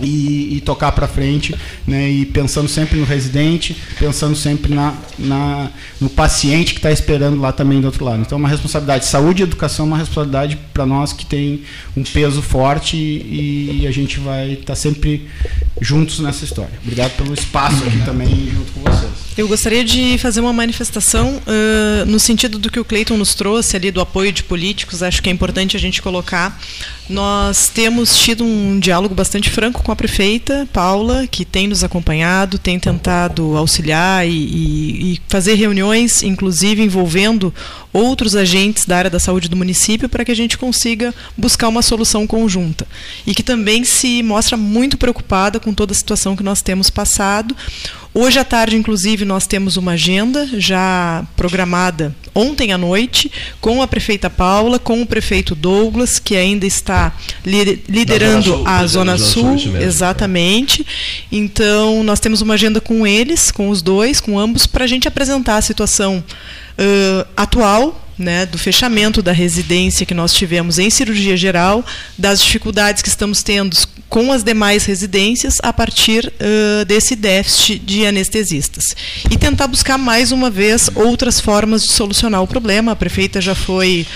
e, e, tocar para frente, né, e pensando sempre no residente, pensando sempre na, na no paciente que está esperando lá também do outro lado. Então, é uma responsabilidade. Saúde e educação é uma responsabilidade para nós que tem um peso forte e, e a gente vai estar tá sempre juntos nessa história. Obrigado pelo espaço aqui também junto com vocês. Eu gostaria de fazer uma manifestação uh, no sentido do que o Cleiton nos trouxe ali do apoio de políticos. Acho que é importante a gente colocar. Nós temos tido um diálogo bastante franco com a prefeita Paula, que tem nos acompanhado, tem tentado auxiliar e, e, e fazer reuniões, inclusive envolvendo outros agentes da área da saúde do município, para que a gente consiga buscar uma solução conjunta. E que também se mostra muito preocupada com toda a situação que nós temos passado. Hoje à tarde, inclusive, nós temos uma agenda já programada ontem à noite com a prefeita Paula, com o prefeito Douglas, que ainda está liderando Sul, a Zona Sul, Sul exatamente. Então, nós temos uma agenda com eles, com os dois, com ambos, para a gente apresentar a situação uh, atual né, do fechamento da residência que nós tivemos em cirurgia geral, das dificuldades que estamos tendo com as demais residências a partir uh, desse déficit de anestesistas. E tentar buscar mais uma vez outras formas de solucionar o problema. A prefeita já foi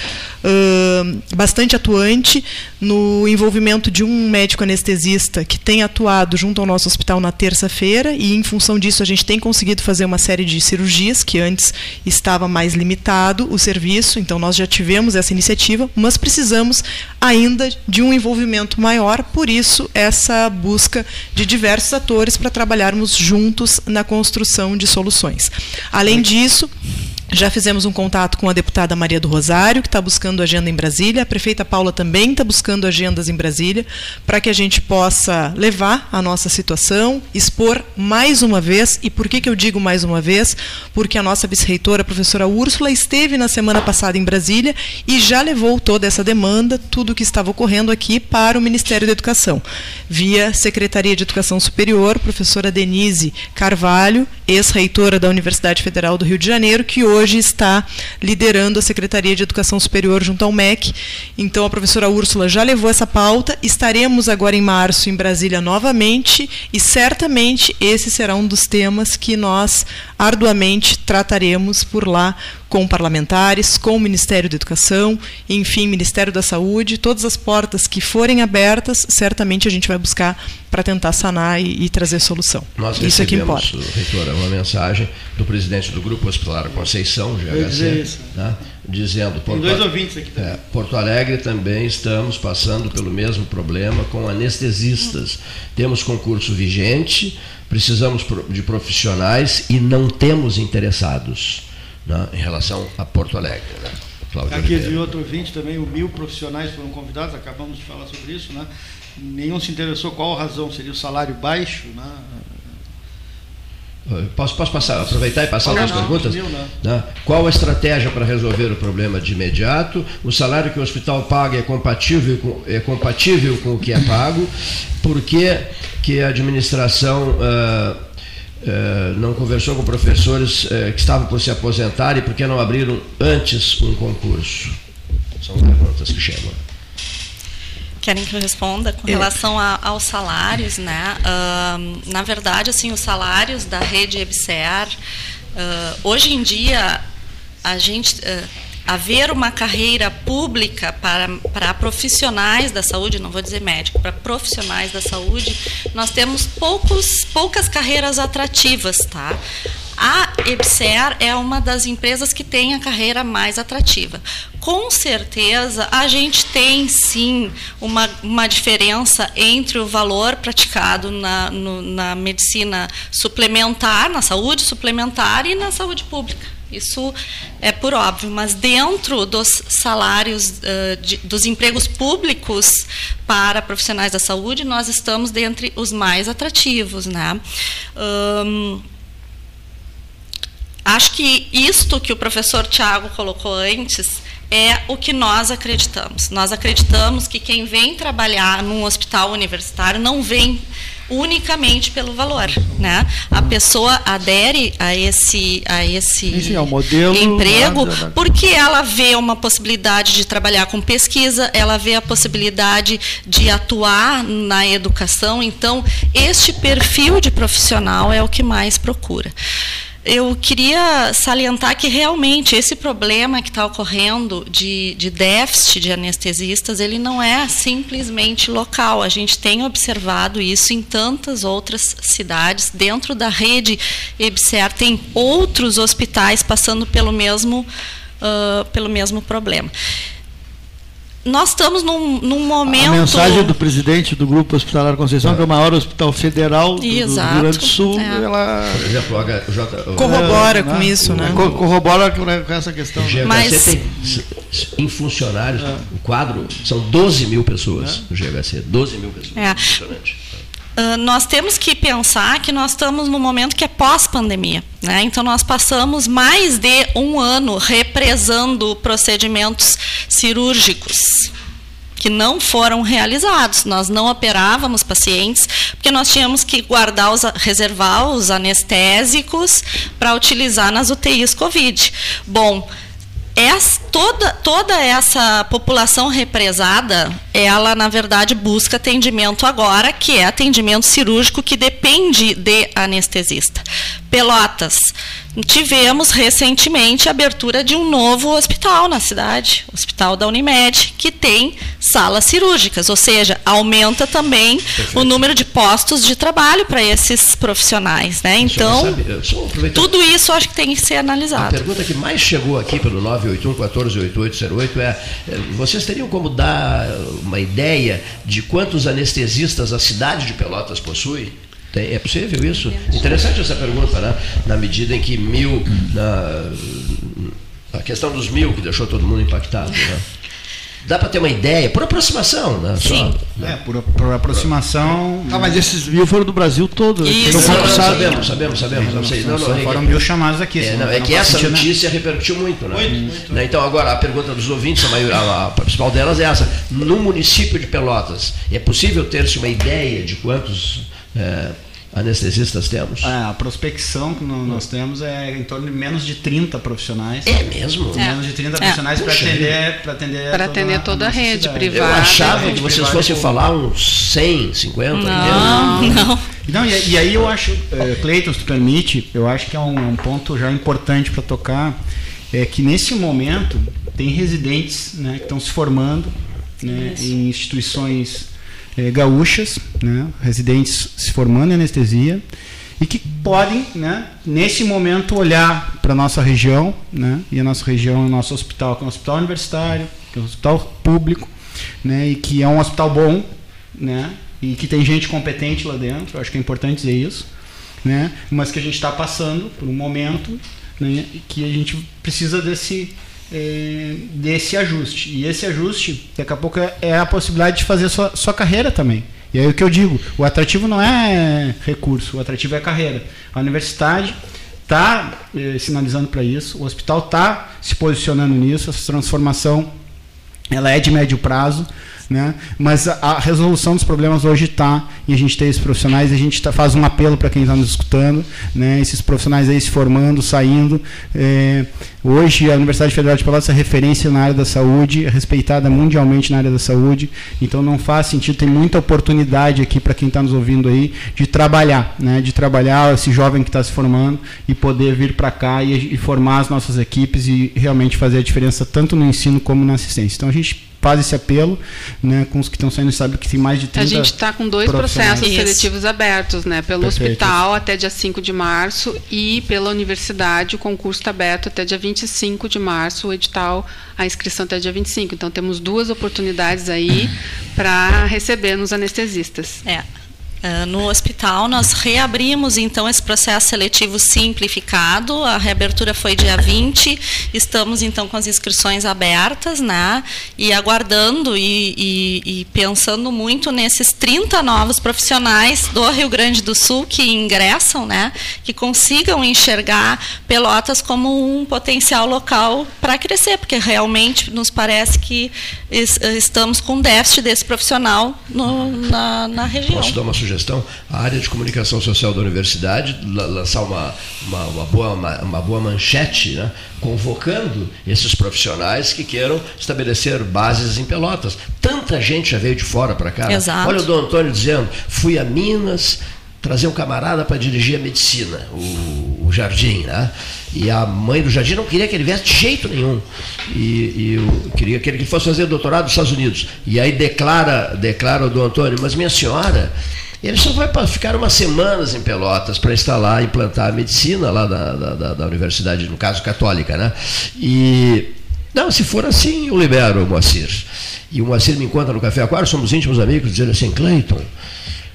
uh, bastante atuante no envolvimento de um médico anestesista que tem atuado junto ao nosso hospital na terça-feira e, em função disso, a gente tem conseguido fazer uma série de cirurgias que antes estava mais limitado o serviço. Então, nós já tivemos essa iniciativa, mas precisamos ainda de um envolvimento maior. Por isso, essa busca de diversos atores para trabalharmos juntos na construção de soluções. Além disso, já fizemos um contato com a deputada Maria do Rosário, que está buscando agenda em Brasília. A prefeita Paula também está buscando agendas em Brasília, para que a gente possa levar a nossa situação, expor mais uma vez. E por que, que eu digo mais uma vez? Porque a nossa vice-reitora, a professora Úrsula, esteve na semana passada em Brasília e já levou toda essa demanda, tudo o que estava ocorrendo aqui, para o Ministério da Educação. Via Secretaria de Educação Superior, professora Denise Carvalho, ex-reitora da Universidade Federal do Rio de Janeiro, que hoje hoje está liderando a Secretaria de Educação Superior junto ao MEC. Então, a professora Úrsula já levou essa pauta. Estaremos agora em março em Brasília novamente e certamente esse será um dos temas que nós arduamente trataremos por lá com parlamentares, com o Ministério da Educação, enfim, Ministério da Saúde, todas as portas que forem abertas, certamente a gente vai buscar para tentar sanar e, e, trazer solução. Nós Isso é que importa. Reitora, uma mensagem do presidente do Grupo Hospitalar Conceição, GHC, né, dizendo Porto, dois ouvintes aqui também. É, Porto Alegre também estamos passando pelo mesmo problema com anestesistas. Temos concurso vigente, precisamos de profissionais e não temos interessados né, em relação a Porto Alegre. Né? Aqui de outro ouvinte também, o mil profissionais foram convidados, acabamos de falar sobre isso, né? Nenhum se interessou qual a razão, seria o salário baixo, né? Posso, posso passar, aproveitar e passar Não, as não, perguntas? Né? Qual a estratégia para resolver o problema de imediato? O salário que o hospital paga é compatível com, é compatível com o que é pago? Por que, que a administração ah, ah, não conversou com professores eh, que estavam por se aposentar e por que não abriram antes um concurso? São perguntas que chegam. Querem que eu responda com relação a- aos salários, né? Ahn, na verdade, assim, os salários da rede EBSER, ah, hoje em dia, a gente ah, haver uma carreira pública para, para profissionais da saúde, não vou dizer médico, para profissionais da saúde, nós temos poucos, poucas carreiras atrativas, tá? A EBSER é uma das empresas que tem a carreira mais atrativa. Com certeza, a gente tem sim uma, uma diferença entre o valor praticado na, no- na medicina suplementar, na saúde suplementar e na saúde pública. Isso é por óbvio, mas dentro dos salários, eh, de- dos empregos públicos para profissionais da saúde, nós estamos dentre os mais atrativos. Né? Ahn, Acho que isto que o professor Tiago colocou antes é o que nós acreditamos. Nós acreditamos que quem vem trabalhar num hospital universitário não vem unicamente pelo valor, né? A pessoa adere a esse a esse Sim, é o modelo, emprego né, da- porque ela vê uma possibilidade de trabalhar com pesquisa, ela vê a possibilidade de atuar na educação. Então, este perfil de profissional é o que mais procura. Eu queria salientar que realmente esse problema que está ocorrendo de, de déficit de anestesistas, ele não é simplesmente local. A gente tem observado isso em tantas outras cidades. Dentro da rede EBSER tem outros hospitais passando pelo mesmo, ah, pelo mesmo problema. Nós estamos num, num momento. A mensagem do presidente do Grupo Hospitalar Conceição, que é o maior hospital federal do, do Rio Exato, Grande do Sul, é. ela Por exemplo, o J, Corrobora É, com isso, né? co- corrobora com, né, com essa questão. O né? GHC Mas- tem em funcionários, o quadro são 12 mil pessoas no GHC, 12 mil pessoas. É. Impressionante. Ah, nós temos que pensar que nós estamos num momento que é pós-pandemia. Né? Então, nós passamos mais de um ano represando procedimentos cirúrgicos que não foram realizados. Nós não operávamos pacientes porque nós tínhamos que guardar os, reservar os anestésicos para utilizar nas UTIs COVID. Bom, essa- toda, toda essa população represada, ela na verdade busca atendimento agora, que é atendimento cirúrgico que depende de anestesista. Pelotas, tivemos recentemente a abertura de um novo hospital na cidade, o Hospital da Unimed, que tem salas cirúrgicas, ou seja, aumenta também o número de postos de trabalho para esses profissionais, né? Então, tudo isso acho que tem que ser A analisado. pergunta que mais chegou aqui pelo 981-148808 é: é, vocês teriam como dar uma ideia de quantos anestesistas a cidade de Pelotas possui? Tem- é possível isso? Interessante essa pergunta, né? Na medida em que mil. Na, a questão dos mil que deixou todo mundo impactado. Né? Dá para ter uma ideia, por aproximação, né? Só, Sim. né? É, por, por aproximação. Ah, mas esses mil foram do Brasil todo. né? Isso. Não Não, não, sabe- sabemos, sabemos, sabemos. Não sei. Não, não, é foram mil chamados aqui. É, não, é não que essa né? notícia repercutiu muito, né? Né, Então, agora, a pergunta dos ouvintes, a, maior, a, a principal delas é essa. No município de Pelotas, é possível ter-se uma ideia de quantos é, anestesistas temos? É, a prospecção que nós temos é em torno de menos de 30 profissionais. É mesmo? É. Menos de 30 É. profissionais para atender, para atender, atender toda a nossa rede cidade. privada. Eu achava que vocês fossem e falar uns 100, 50. Não, entendeu? não. Não, e, e aí eu acho, eh, Cleiton, se tu permite, eu acho que é um, é um ponto já importante para tocar, é que nesse momento tem residentes né, que estão se formando né, em instituições eh, gaúchas, né, residentes se formando em anestesia, e que podem, né, nesse momento, olhar para a nossa região, né, e a nossa região é o nosso hospital, que é um hospital universitário, que é um hospital público, né, e que é um hospital bom, né, e que tem gente competente lá dentro, acho que é importante dizer isso, né, mas que a gente está passando por um momento né, que a gente precisa desse, eh, desse ajuste. E esse ajuste, daqui a pouco, é- é a possibilidade de fazer sua, sua carreira também. E aí o que eu digo, o atrativo não é recurso, o atrativo é carreira. A universidade está eh, sinalizando para isso, o hospital está se posicionando nisso, essa transformação ela é de médio prazo, né? Mas a, a resolução dos problemas hoje está e a gente tem esses profissionais, a gente tá, faz um apelo para quem está nos escutando, né? esses profissionais aí se formando, saindo. É, hoje a Universidade Federal de Pelotas é referência na área da saúde, é respeitada mundialmente na área da saúde, então não faz sentido, tem muita oportunidade aqui para quem está nos ouvindo aí de trabalhar, né? de trabalhar esse jovem que está se formando e poder vir para cá e, e formar as nossas equipes e realmente fazer a diferença tanto no ensino como na assistência. Então a gente faz esse apelo, né, com os que estão saindo, sabe que tem mais de 30 A gente está com dois processos Isso. seletivos abertos, né, pelo Perfeito. hospital até dia 5 de março e pela universidade o concurso está aberto até dia 25 de março, o edital, a inscrição até dia 25. Então temos duas oportunidades aí para receber nos anestesistas. É. Uh, no hospital, nós reabrimos então esse processo seletivo simplificado. A reabertura foi dia 20. Estamos então com as inscrições abertas, né? E aguardando e, e, e, pensando muito nesses 30 novos profissionais do Rio Grande do Sul que ingressam, né? Que consigam enxergar Pelotas como um potencial local para crescer, porque realmente nos parece que estamos com déficit desse profissional no, na, na região. Posso dar uma sugestão? Sugestão, a área de comunicação social da universidade lançar uma, uma, uma boa, uma, uma, boa manchete, né, convocando esses profissionais que queiram estabelecer bases em Pelotas. Tanta gente já veio de fora para cá. Exato. Olha o Dom Antônio dizendo, fui a Minas, trazer um camarada para dirigir a medicina, o, o, Jardim, né? E a mãe do Jardim não queria que ele viesse de jeito nenhum. E, e eu queria que ele fosse fazer doutorado nos Estados Unidos. E aí declara, declara o Dom Antônio, mas minha senhora, ele só vai ficar umas semanas em Pelotas para instalar, implantar a medicina lá da, da, da, universidade, no caso católica, né? E não, se for assim, eu libero o Moacir. E o Moacir me encontra no Café Aquário, somos íntimos amigos, dizendo assim, Cleiton,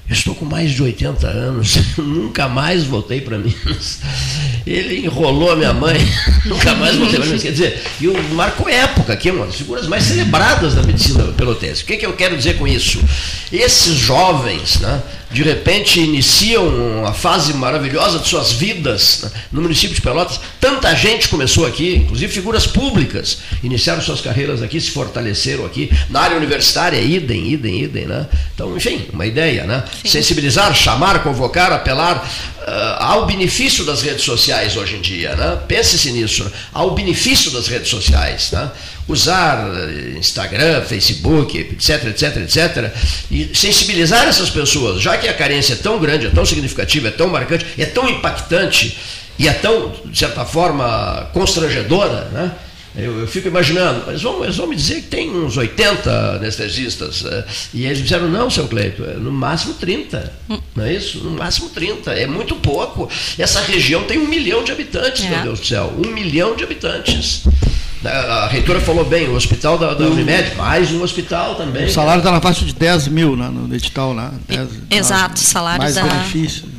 estou com mais de 80 anos, nunca mais voltei para Minas. Ele enrolou a minha mãe, nunca mais voltei para Minas. Quer dizer, e marcou época aqui, uma das figuras mais celebradas da medicina pelotense. O que, que eu quero dizer com isso? Esses jovens, né, de repente iniciam a fase maravilhosa de suas vidas né, no município de Pelotas. Tanta gente começou aqui, inclusive figuras públicas, iniciaram suas carreiras aqui, se fortaleceram aqui. Na área universitária, idem, idem, idem. Né? Então, enfim, uma ideia. Né? Sensibilizar, chamar, convocar, apelar uh, ao benefício das redes sociais hoje em dia. Né? Pense-se nisso, né? ao benefício das redes sociais. Né? usar eh, Instagram, Facebook, etc, etc, etc, e sensibilizar essas pessoas, já que a carência é tão grande, é tão significativa, é tão marcante, é tão impactante e é tão, de certa forma, constrangedora, né? Eu, eu, fico imaginando, eles vão, eles vão me dizer que tem uns 80 anestesistas. Eh, e eles disseram, não, seu Cleito, é no máximo 30. Hum. Não é isso? No máximo 30. É muito pouco. Essa região tem um milhão de habitantes, é. meu Deus do céu. Um milhão de habitantes. A reitora falou bem, o hospital da, da Unimed, mais um hospital também. O salário está na faixa de 10 mil né, no edital lá. 10, Exato, salário mais da... benefício.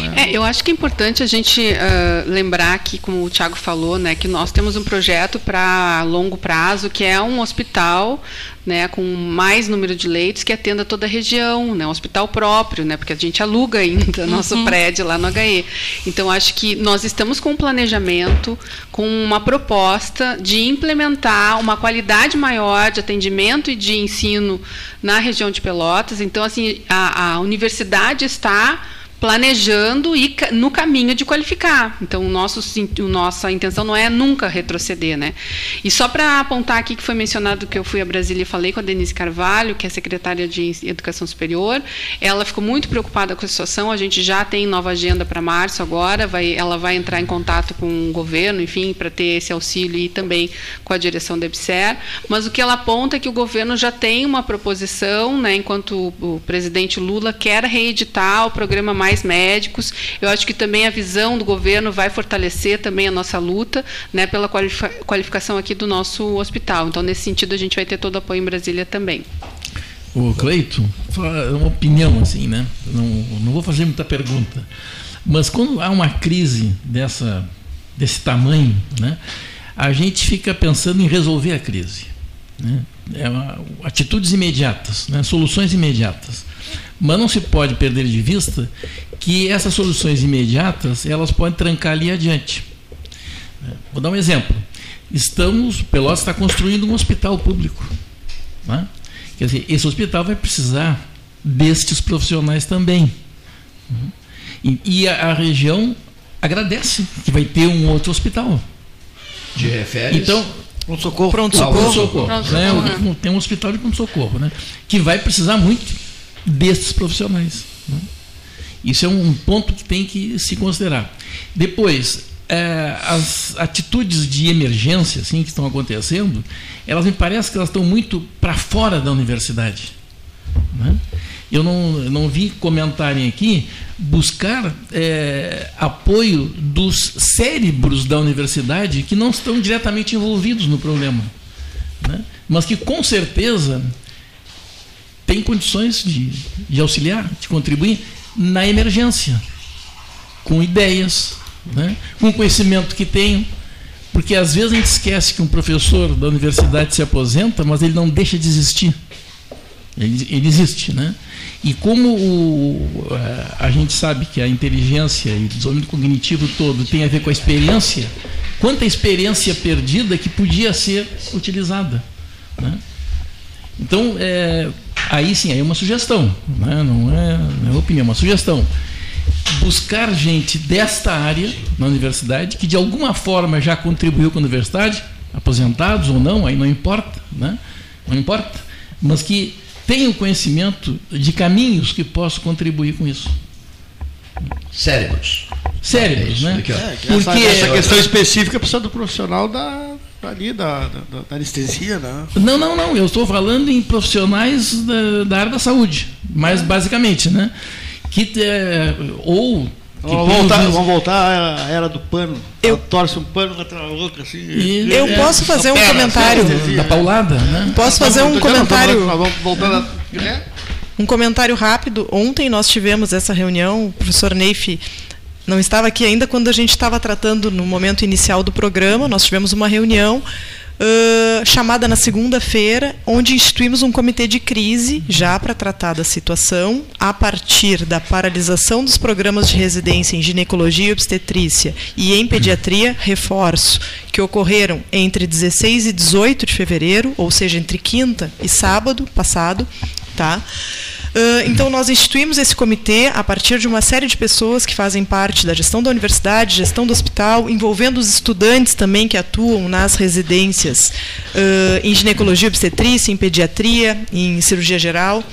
Então, é... é... eu acho que é importante a gente uh, lembrar que, como o Tiago falou, né, que nós temos um projeto para longo prazo, que é um hospital né, com mais número de leitos que atenda toda a região, né, um hospital próprio, né, porque a gente aluga ainda nosso uhum. prédio lá no HE. Então, acho que nós estamos com um planejamento, com uma proposta de implementar uma qualidade maior de atendimento e de ensino na região de Pelotas. Então, assim, a, a universidade está planejando e no caminho de qualificar. Então, nosso, nossa intenção não é nunca retroceder. Né? E só para apontar aqui que foi mencionado que eu fui a Brasília e falei com a Denise Carvalho, que é secretária de Educação Superior, ela ficou muito preocupada com a situação, a gente já tem nova agenda para março agora, vai, ela vai entrar em contato com o governo, enfim, para ter esse auxílio e também com a direção da EBSER, mas o que ela aponta é que o governo já tem uma proposição, né, enquanto o presidente Lula quer reeditar o programa Mais mais médicos. Eu acho que também a visão do governo vai fortalecer também a nossa luta né, pela qualificação aqui do nosso hospital. Então, nesse sentido, a gente vai ter todo o apoio em Brasília também. O Cleito, uma opinião assim, né? Não, não vou fazer muita pergunta. Mas quando há uma crise dessa, desse tamanho, né, a gente fica pensando em resolver a crise. Né? é uma, atitudes imediatas, né? soluções imediatas. Mas não se pode perder de vista que essas soluções imediatas elas podem trancar ali adiante. Vou dar um exemplo. Estamos, Pelotas está construindo um hospital público. Né? Quer dizer, esse hospital vai precisar destes profissionais também. E, e a, a, região agradece que vai ter um outro hospital. De refere? Então, pronto socorro. Pronto socorro. Pronto -socorro, pronto né? -socorro. Tem um hospital de pronto socorro, né? Que vai precisar muito destes profissionais. Né? Isso é um ponto que tem que se considerar. Depois, é, as atitudes de emergência assim, que estão acontecendo, elas me parece que elas estão muito para fora da universidade. Né? Eu não, não vi comentarem aqui buscar é, apoio dos cérebros da universidade que não estão diretamente envolvidos no problema, né? mas que com certeza têm condições de, de auxiliar, de contribuir na emergência, com ideias, né? com o conhecimento que tenham. Porque às vezes a gente esquece que um professor da universidade se aposenta, mas ele não deixa de existir. Ele, ele existe, né? E como o, a gente sabe que a inteligência e o desenvolvimento cognitivo todo tem a ver com a experiência, quanta experiência perdida que podia ser utilizada. Né? Então, é, aí sim, aí é uma sugestão, né? não, é, não é opinião, é uma sugestão. Buscar gente desta área na universidade, que de alguma forma já contribuiu com a universidade, aposentados ou não, aí não importa, né? não importa, mas que tenho conhecimento de caminhos que posso contribuir com isso. Cérebros. Cérebros, né? É, Porque essa, essa questão específica precisa do profissional da, ali da, da, da, anestesia, né? Não, não, não. Eu estou falando em profissionais da, da área da saúde, mais basicamente, né? Que é, ou Vamos voltar, vamos voltar à era do pano. Eu torce um pano contra a outra assim. E, eu é, posso fazer um comentário da paulada, né? Posso fazer um comentário? Vamos. Um comentário rápido. Ontem nós tivemos essa reunião, o professor Neif não estava aqui ainda quando a gente estava tratando no momento inicial do programa. Nós tivemos uma reunião uh, chamada na segunda-feira, onde instituímos um comitê de crise já para tratar da situação, a partir da paralisação dos programas de residência em ginecologia e obstetrícia e em pediatria, reforço, que ocorreram entre 16 e 18 de fevereiro, ou seja, entre quinta e sábado passado, tá? Uh, então, nós instituímos esse comitê a partir de uma série de pessoas que fazem parte da gestão da universidade, gestão do hospital, envolvendo os estudantes também que atuam nas residências uh, em ginecologia obstetrícia, em pediatria, em cirurgia geral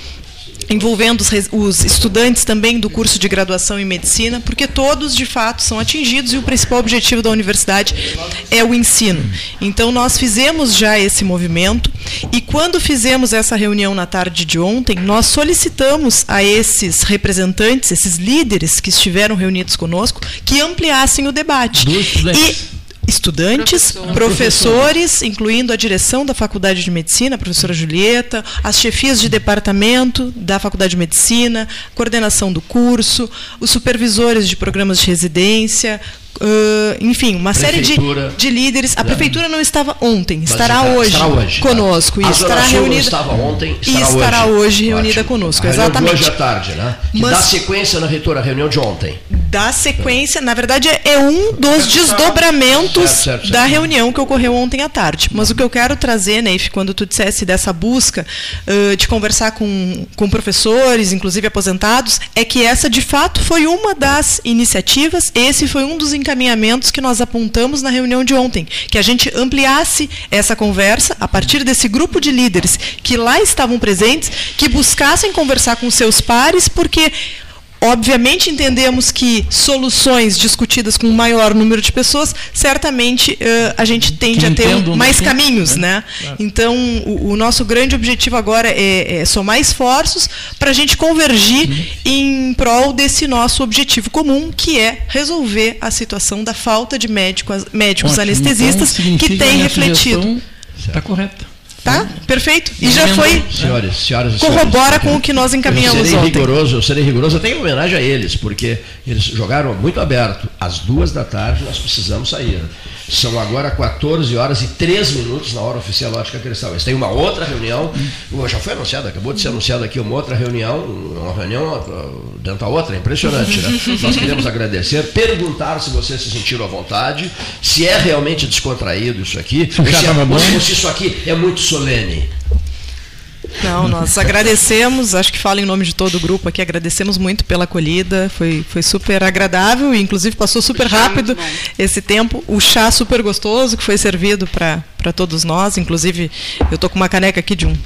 envolvendo os, os, estudantes também do curso de graduação em medicina, porque todos de fato são atingidos e o principal objetivo da universidade é o ensino. Então nós fizemos já esse movimento e quando fizemos essa reunião na tarde de ontem, nós solicitamos a esses representantes, esses líderes que estiveram reunidos conosco, que ampliassem o debate. E estudantes, Professor. professores, incluindo a direção da Faculdade de Medicina, a professora Julieta, as chefias de departamento da Faculdade de Medicina, coordenação do curso, os supervisores de programas de residência, Uh, enfim, uma série de, de líderes. A prefeitura não estava ontem, estará hoje, estará hoje conosco. Tá? estará reunida. Estava ontem, estará e estará hoje, hoje reunida Ótimo. conosco. A exatamente. hoje à tarde, né? Que Mas, dá sequência na reitora, a reunião de ontem. Dá sequência, na verdade, é um dos desdobramentos certo, certo, certo. da reunião que ocorreu ontem à tarde. Mas o que eu quero trazer, Neif, quando tu dissesse dessa busca uh, de conversar com, com professores, inclusive aposentados, é que essa de fato foi uma das iniciativas, esse foi um dos encaminhamentos que nós apontamos na reunião de ontem, que a gente ampliasse essa conversa a partir desse grupo de líderes que lá estavam presentes, que buscassem conversar com seus pares, porque Obviamente entendemos que soluções discutidas com um maior número de pessoas, certamente uh, a gente tende a ter um, mais caminhos, né? né? Então o, o, nosso grande objetivo agora é, é somar esforços para a gente convergir uhum. em prol desse nosso objetivo comum, que é resolver a situação da falta de médicos, médicos Ótimo, anestesistas então, que tem refletido. Está correta. Tá? Perfeito. E já foi. Senhores, senhoras e corrobora com o que nós encaminhamos eu serei ontem. Rigoroso, eu serei rigoroso até em homenagem a eles, porque eles jogaram muito aberto. Às duas da tarde nós precisamos sair. São agora 14 horas e 3 minutos na hora oficial Ótica Cristal. Eles têm uma outra reunião, já foi anunciada, acabou de ser anunciada aqui uma outra reunião, uma reunião dentro da outra, impressionante, né? Nós queremos agradecer, perguntar se vocês se sentiram à vontade, se é realmente descontraído isso aqui, se, é, se isso aqui é muito solene. Não, nós agradecemos, acho que falo em nome de todo o grupo aqui, agradecemos muito pela acolhida, foi, foi super agradável e inclusive passou super rápido esse tempo. O chá super gostoso que foi servido para todos nós, inclusive eu estou com uma caneca aqui de um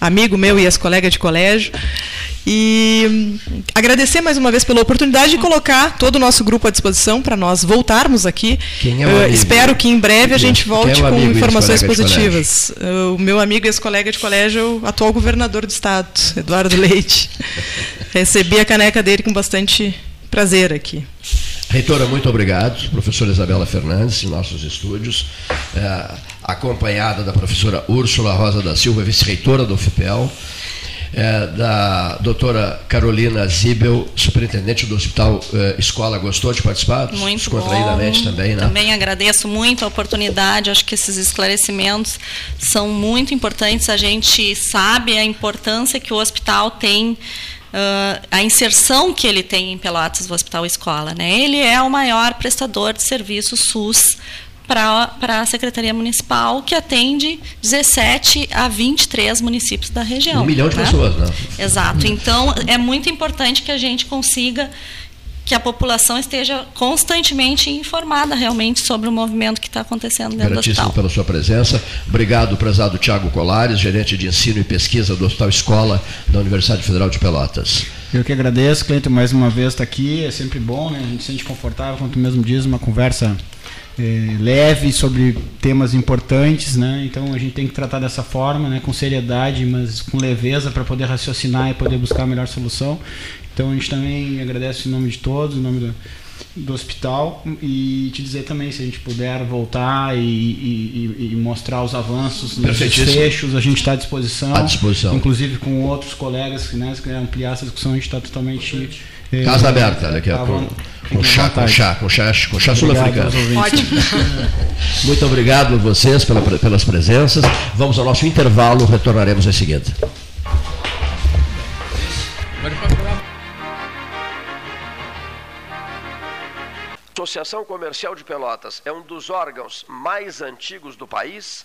amigo meu e ex-colega de colégio. E agradecer mais uma vez pela oportunidade de colocar todo o nosso grupo à disposição para nós voltarmos aqui. Quem é o uh, espero que em breve a gente volte é com informações positivas. Uh, o meu amigo e ex-colega de colégio, o atual governador do estado, Eduardo Leite. Recebi a caneca dele com bastante prazer aqui. Reitora, muito obrigado. Professora Isabela Fernandes, em nossos estúdios, é, acompanhada da professora Úrsula Rosa da Silva, vice-reitora do FIPEL, é, da doutora Carolina Zibel, superintendente do Hospital é, Escola. Gostou de participar? Muito Descontraídamente bom. também, né? Também agradeço muito a oportunidade. Acho que esses esclarecimentos são muito importantes. A gente sabe a importância que o hospital tem uh, a inserção que ele tem em Pelotas do Hospital Escola. Né? Ele é o maior prestador de serviço SUS para a Secretaria Municipal, que atende 17 a 23 municípios da região. Um milhão de né? pessoas, né? Exato. Então, é muito importante que a gente consiga que a população esteja constantemente informada realmente sobre o movimento que está acontecendo dentro do hospital. pela sua presença. Obrigado, prezado Tiago Colares, gerente de ensino e pesquisa do Hospital Escola da Universidade Federal de Pelotas. Eu que agradeço, Cleiton, mais uma vez estar tá aqui. É sempre bom, né? A gente se sente confortável, como tu mesmo diz, uma conversa é, leve sobre temas importantes, né? Então a gente tem que tratar dessa forma, né? Com seriedade, mas com leveza para poder raciocinar e poder buscar a melhor solução. Então a gente também agradece em nome de todos, em nome do, do hospital e te dizer também se a gente puder voltar e, e, e mostrar os avanços nos fechos, a gente está à disposição, à disposição, inclusive com outros colegas né, se quiser ampliar essa discussão, a gente está totalmente Casa aberta, olha aqui, tá com, com, chá, com chá, com chá, com chá sul-africano. Ótimo. Muito obrigado a vocês pela, pelas presenças. Vamos ao nosso intervalo, retornaremos em seguida. Associação Comercial de Pelotas é um dos órgãos mais antigos do país,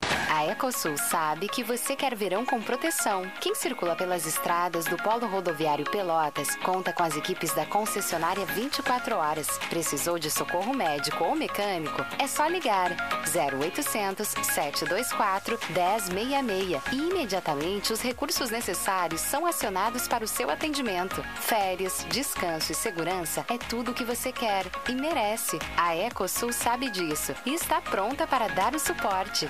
A Ecosul sabe que você quer verão com proteção. Quem circula pelas estradas do Polo Rodoviário Pelotas conta com as equipes da concessionária 24 horas. Precisou de socorro médico ou mecânico? É só ligar 0800 724 1066 e imediatamente os recursos necessários são acionados para o seu atendimento. Férias, descanso e segurança é tudo o que você quer e merece. A Ecosul sabe disso e está pronta para dar o suporte.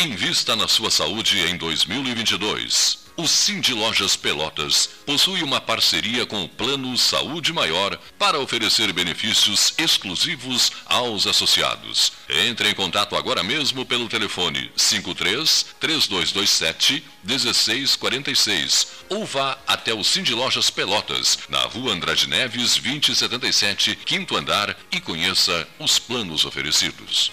Invista na sua saúde em 2022. O Cindy Lojas Pelotas possui uma parceria com o Plano Saúde Maior para oferecer benefícios exclusivos aos associados. Entre em contato agora mesmo pelo telefone 53 3227 1646 ou vá até o Cindy Lojas Pelotas, na rua Andrade Neves 2077, quinto andar e conheça os planos oferecidos.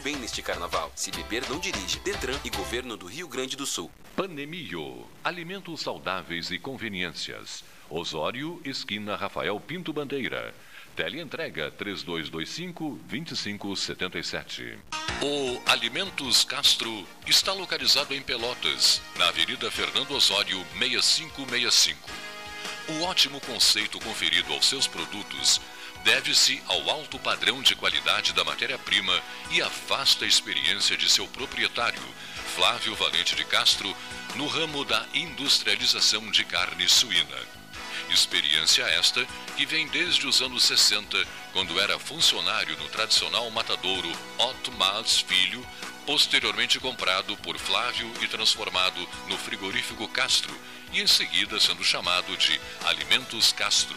Bem. Neste carnaval. Se beber, não dirige. Detran e Governo do Rio Grande do Sul. Panemio, alimentos saudáveis e conveniências. Osório, esquina Rafael Pinto Bandeira. Teleentrega 3225-2577. O Alimentos Castro está localizado em Pelotas, na Avenida Fernando Osório 6565. O ótimo conceito conferido aos seus produtos deve-se ao alto padrão de qualidade da matéria-prima e à vasta experiência de seu proprietário, Flávio Valente de Castro, no ramo da industrialização de carne suína. Experiência esta que vem desde os anos 60, quando era funcionário no tradicional matadouro Otto Mas Filho, posteriormente comprado por Flávio e transformado no frigorífico Castro, e em seguida sendo chamado de Alimentos Castro.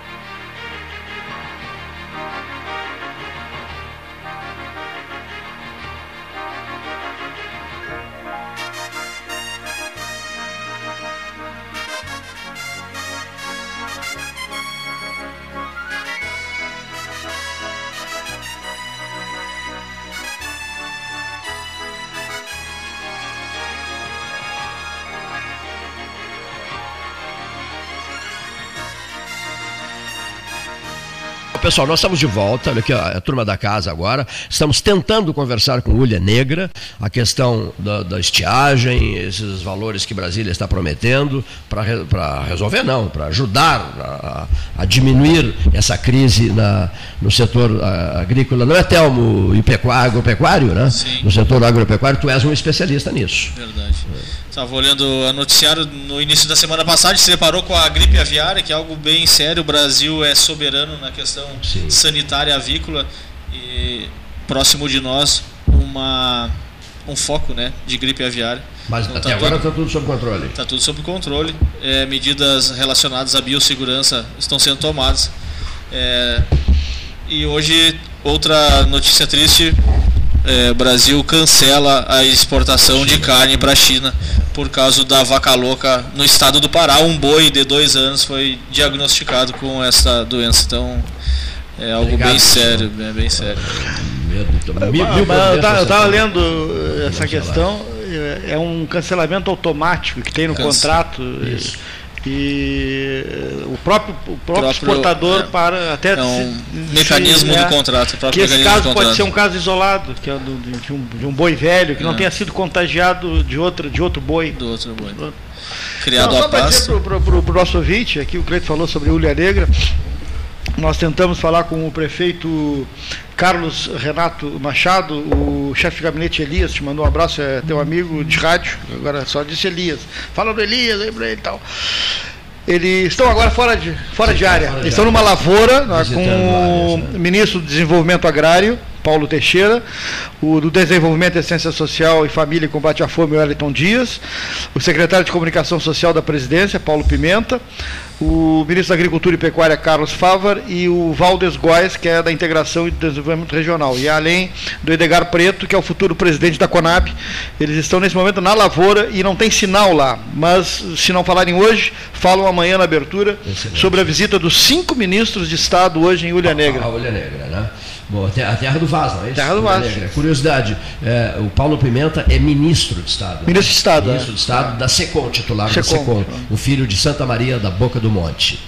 Pessoal, nós estamos de volta, olha aqui ó, a turma da casa agora. Estamos tentando conversar com Ulha Negra, a questão da, da estiagem, esses valores que Brasília está prometendo, para re, resolver, não, para ajudar a, a, diminuir essa crise na, no setor agrícola. Não é Telmo e pecuário, agropecuário, né? Sim. No setor agropecuário, tu és um especialista nisso. Verdade. Estava olhando o noticiário no início da semana passada, se deparou com a gripe aviária, que é algo bem sério. O Brasil é soberano na questão Sim. sanitária avícola e próximo de nós uma um foco, né, de gripe aviária. Mas Então, até tá agora tudo- está tudo sob controle. Está tudo sob controle. É, medidas relacionadas à biossegurança estão sendo tomadas. É, e hoje, outra notícia triste: é, Brasil cancela a exportação de carne para a China por causa da vaca louca no estado do Pará. Um boi de dois anos foi diagnosticado com essa doença. Então, é algo Obrigado, bem sério, é bem sério. Eu estava lendo essa questão, é um cancelamento automático que tem no Cance- contrato. Isso. E eh, o próprio, o próprio, Próprio, exportador é, para até é um se- mecanismo se- do contrato, Que esse caso pode ser um caso isolado, que é do- de, um, de um boi velho que não É. tenha sido contagiado de outro, de outro boi. Do outro boi. Criado Não, a só para dizer pasto. para o nosso ouvinte, aqui o Cleito falou sobre Ulha Negra. Nós tentamos falar com o prefeito Carlos Renato Machado, o chefe de gabinete Elias, te mandou um abraço, é teu amigo de rádio, agora só disse Elias. Fala do Elias pra ele e tal. Eles estão agora fora de, fora de área. Eles estão numa lavoura né, com o áreas, ministro do Desenvolvimento Agrário, Paulo Teixeira, o do Desenvolvimento, Assistência Social e Família e Combate à Fome, Wellington Dias, o secretário de Comunicação Social da Presidência, Paulo Pimenta, o ministro da Agricultura e Pecuária, Carlos Favar, e o Valdes Góes, que é da Integração e Desenvolvimento Regional. E além do Edgar Preto, que é o futuro presidente da Conab. Eles estão nesse momento na lavoura e não tem sinal lá. Mas se não falarem hoje, falam amanhã na abertura Excelente. sobre a visita dos cinco ministros de Estado hoje em Ulha Negra. A Ulha Negra, né? Bom, a te- a terra do Vaz, não é isso? Terra do Vaz. Curiosidade, é, o Paulo Pimenta é ministro de Estado. né? Ministro de Estado, Ministro é. de Estado da SECOM, titular da SECOM. O filho de Santa Maria da Boca do Monte.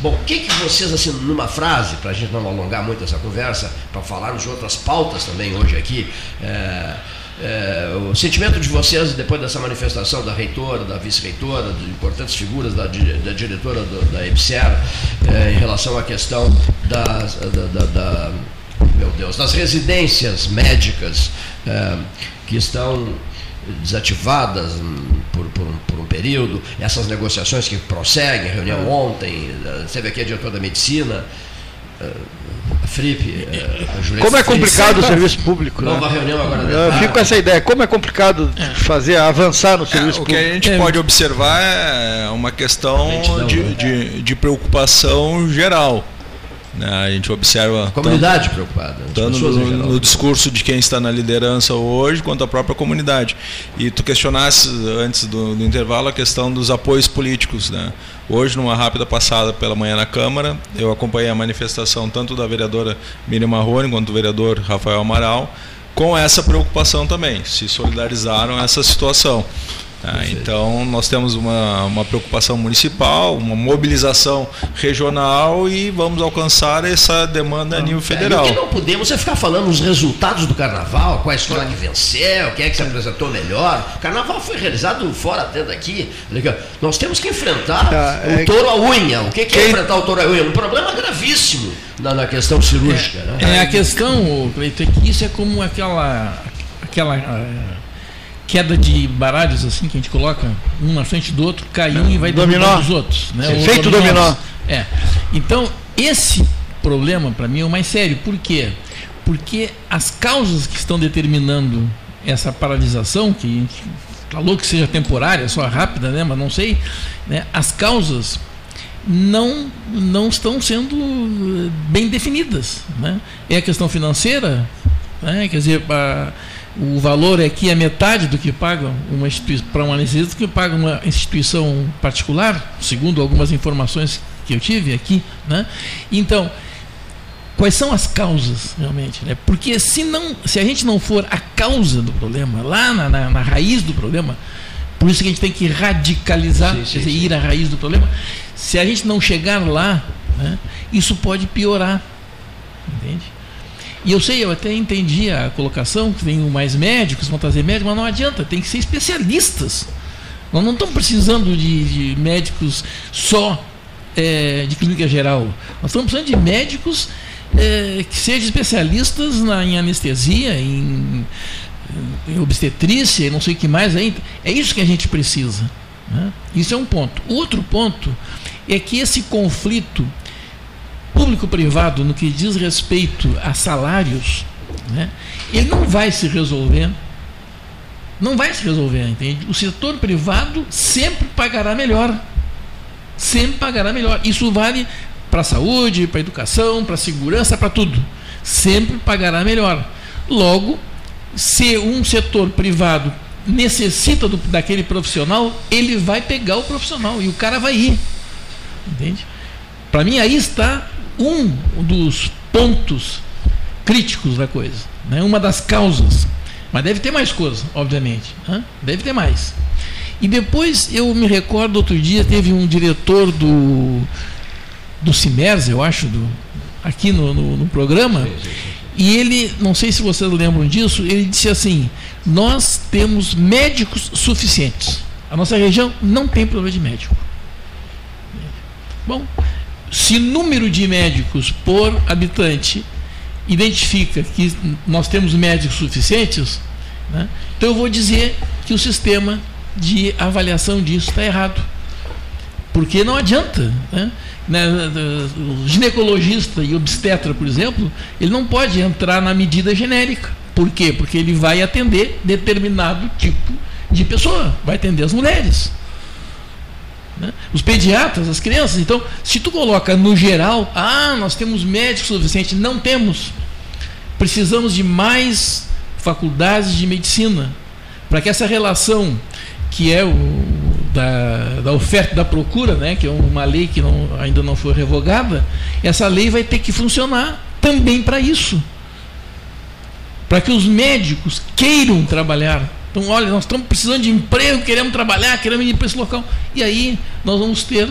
Bom, o que, que vocês, assim, numa frase, para a gente não alongar muito essa conversa, para falarmos de outras pautas também hoje aqui, é, é, o sentimento de vocês depois dessa manifestação da reitora, da vice-reitora, de importantes figuras da, da diretora do- da EBSER, é, em relação à questão das, da, da- da- meu Deus, das residências médicas é, que estão desativadas por, por um, por um período, essas negociações que prosseguem, reunião ontem, eh, teve aqui a diretora da medicina, eh, a FRIP, eh, a Juliette Como é complicado o serviço público. Nova né? reunião agora Eu fico com essa ideia. Como é complicado fazer avançar no serviço O que público. a gente pode observar é uma questão de, né? de, de preocupação geral. Né? A gente observa. comunidade preocupada, as Tanto pessoas em no, no discurso de quem está na liderança hoje, quanto a própria comunidade. E tu questionasse antes do, do intervalo a questão dos apoios políticos. Né? Hoje, numa rápida passada pela manhã na Câmara, eu acompanhei a manifestação tanto da vereadora Miriam Marrone quanto do vereador Rafael Amaral, com essa preocupação também, se solidarizaram a essa situação. Tá? então, nós temos uma, uma preocupação municipal, uma mobilização regional e vamos alcançar essa demanda a nível federal. É, o que não podemos é ficar falando os resultados do carnaval, qual a escola que venceu, quem é que se apresentou melhor. O carnaval foi realizado fora até daqui. Nós temos que enfrentar Tá, o é- touro à unha. O que que é enfrentar o touro à unha? Um problema gravíssimo na, na questão cirúrgica. né? É, a questão, ô, Cleiton, é que isso é como aquela, aquela ah, queda de baralhos assim que a gente coloca um na frente do outro, cai um e vai derrubando os outros. Né? Sim, Os feito dominós. dominó. É. Então, esse problema para mim é o mais sério. Por quê? Porque as causas que estão determinando essa paralisação, que a gente falou que seja temporária, só rápida, né? mas não sei, né? as causas não, não estão sendo eh, bem definidas. Né? É a questão financeira, né? quer dizer, a- o valor é aqui é metade do que paga uma instituição para uma anestesia do que paga uma instituição particular, segundo algumas informações que eu tive aqui. Né? Então, quais são as causas realmente? Né? Porque se, não, se a gente não for a causa do problema, lá na, na, na raiz do problema, por isso que a gente tem que radicalizar, Sim, sim, quer dizer, ir à raiz do problema. Se a gente não chegar lá, né, isso pode piorar. Entende? E eu sei, eu até entendi a colocação, que tem mais médicos, vão trazer médicos, mas não adianta, tem que ser especialistas. Nós não estamos precisando de, de médicos só eh, de clínica geral. Nós estamos precisando de médicos eh, que sejam especialistas na, em anestesia, em, em obstetrícia não sei o que mais ainda. É isso que a gente precisa. né? Isso é um ponto. Outro ponto é que esse conflito público-privado no que diz respeito a salários, né, ele não vai se resolver. Não vai se resolver, entende? O setor privado sempre pagará melhor. Sempre pagará melhor. Isso vale para a saúde, para a educação, para a segurança, para tudo. Sempre pagará melhor. Logo, se um setor privado necessita do, daquele profissional, ele vai pegar o profissional e o cara vai ir. Entende? Para mim, aí está um dos pontos críticos da coisa, né? uma das causas. Mas deve ter mais coisa, obviamente. né? Deve ter mais. E depois eu me recordo, outro dia teve um diretor do, do Cimers, eu acho, do, aqui no, no, no programa, e ele, não sei se vocês lembram disso, ele disse assim: Nós temos médicos suficientes. A nossa região não tem problema de médico. Bom, se número de médicos por habitante identifica que nós temos médicos suficientes, né, então eu vou dizer que o sistema de avaliação disso está errado. Porque não adianta. Né? né, o ginecologista e obstetra, por exemplo, ele não pode entrar na medida genérica. Por quê? Porque ele vai atender determinado tipo de pessoa, vai atender as mulheres. Né? Os pediatras, as crianças. Então, se tu coloca no geral, ah, nós temos médicos suficientes, não temos. Precisamos de mais faculdades de medicina para que essa relação que é o da, da oferta da procura, né, que é uma lei que não, ainda não foi revogada, essa lei vai ter que funcionar também para isso. Para que os médicos queiram trabalhar. Então, olha, nós estamos precisando de emprego, queremos trabalhar, queremos ir para esse local. E aí nós vamos ter,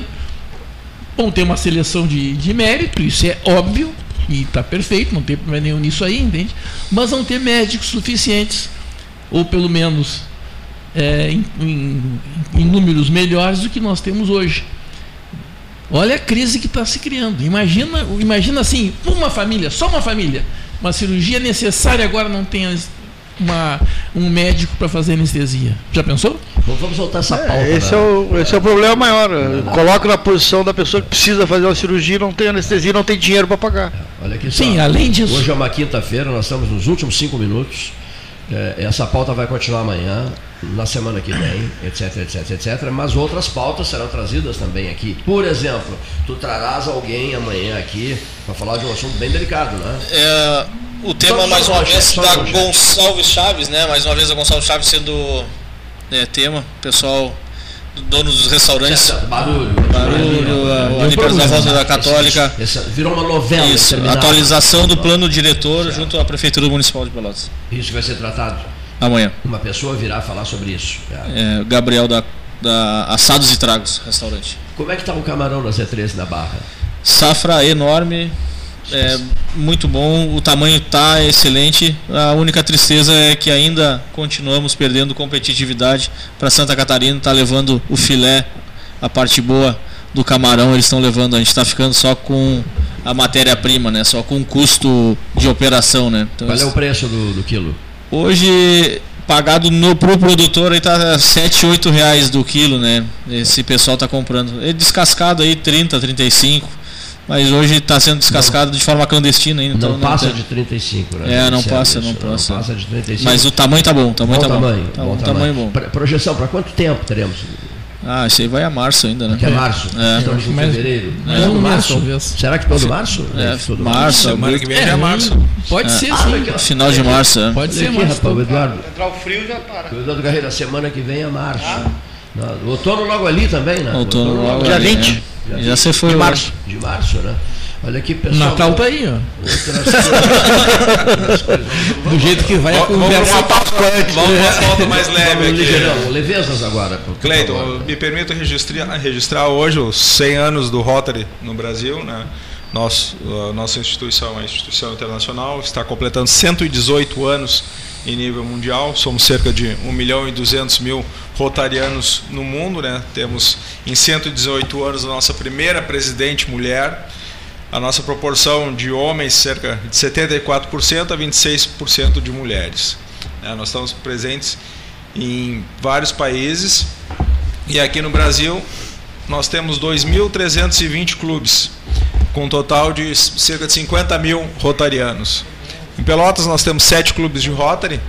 vamos ter uma seleção de, de mérito, isso é óbvio, e está perfeito, não tem problema nenhum nisso aí, entende? Mas vão ter médicos suficientes, ou pelo menos é, em, em, em, números melhores do que nós temos hoje. Olha a crise que está se criando. Imagina, imagina assim, uma família, só uma família, uma cirurgia necessária agora não tem uma, um médico para fazer anestesia. Já pensou? Vamos soltar essa pauta. É, esse, né? é o, esse é o problema maior. Coloca na posição da pessoa que precisa fazer uma cirurgia, não tem anestesia, não tem dinheiro para pagar. Olha aqui Sim, só. além disso. Hoje é uma quinta-feira, nós estamos nos últimos cinco minutos. É, essa pauta vai continuar amanhã, na semana que vem, etc, etc, etc. Mas outras pautas serão trazidas também aqui. Por exemplo, tu trarás alguém amanhã aqui para falar de um assunto bem delicado, né? É, o tema, mais uma vez, da Gonçalves Chaves, né? Mais uma vez a Gonçalves Chaves sendo é, tema. Pessoal dono dos restaurantes. Certo, barulho. Barulho, a, limpeza da volta da Católica. Essa, essa virou uma novela. Isso, atualização do plano diretor certo. junto à Prefeitura Municipal de Pelotas. Isso vai ser tratado? Amanhã. Uma pessoa virá falar sobre isso. É, Gabriel da, da Assados e Tragos, restaurante. Como é que está o camarão na Z13 na Barra? Safra enorme, é muito bom, o tamanho está excelente. A única tristeza é que ainda continuamos perdendo competitividade para Santa Catarina, está levando o filé, a parte boa do camarão, eles estão levando, a gente está ficando só com a matéria-prima, né? Só com o custo de operação, né? Então, Qual é o preço do, do quilo? Hoje pagado no pro produtor aí tá 7, 8 reais do quilo, né? Esse pessoal tá comprando. É descascado aí 30, 35 mas hoje está sendo descascado não, de forma clandestina ainda. Então não, passa não de 35, né? É, não passa, isso, não passa. Não passa de 35. Mas o tamanho tá bom, o tamanho bom tá tamanho, bom. Tá bom, tamanho. bom. Pra, projeção, para quanto tempo teremos? Ah, isso aí vai a março ainda, né? Que é março. É. Estamos em fevereiro. É. Todo março? Talvez. Será que todo março? É, todo março. Semana que vem é, é março. Pode é. ser, ah, sim. Final de março, é. Pode ser, março. Rapaz, o Eduardo. Entrar o frio já para. O Eduardo Garreira, semana que vem é março. Ah. Outono logo ali também, né? Outono, outono logo Dia 20. Já, já se foi. De março. De março, né? Olha aqui, pessoal. Natal tá aí, ó. Do jeito que vai a conversa. Vamos para uma pauta mais leve aqui. Ligeirão, levezas agora. Cleiton, me permito registrar, registrar hoje os 100 anos do Rotary no Brasil, né? Nosso, a nossa instituição, a instituição internacional, está completando 118 anos em nível mundial. Somos cerca de 1 milhão e 200 mil rotarianos no mundo. Né? Temos em 118 anos a nossa primeira presidente mulher a nossa proporção de homens cerca de 74% a 26% de mulheres. É, nós estamos presentes em vários países e aqui no Brasil nós temos 2.320 clubes, com um total de cerca de 50 mil rotarianos. Em Pelotas nós temos sete clubes de Rotary.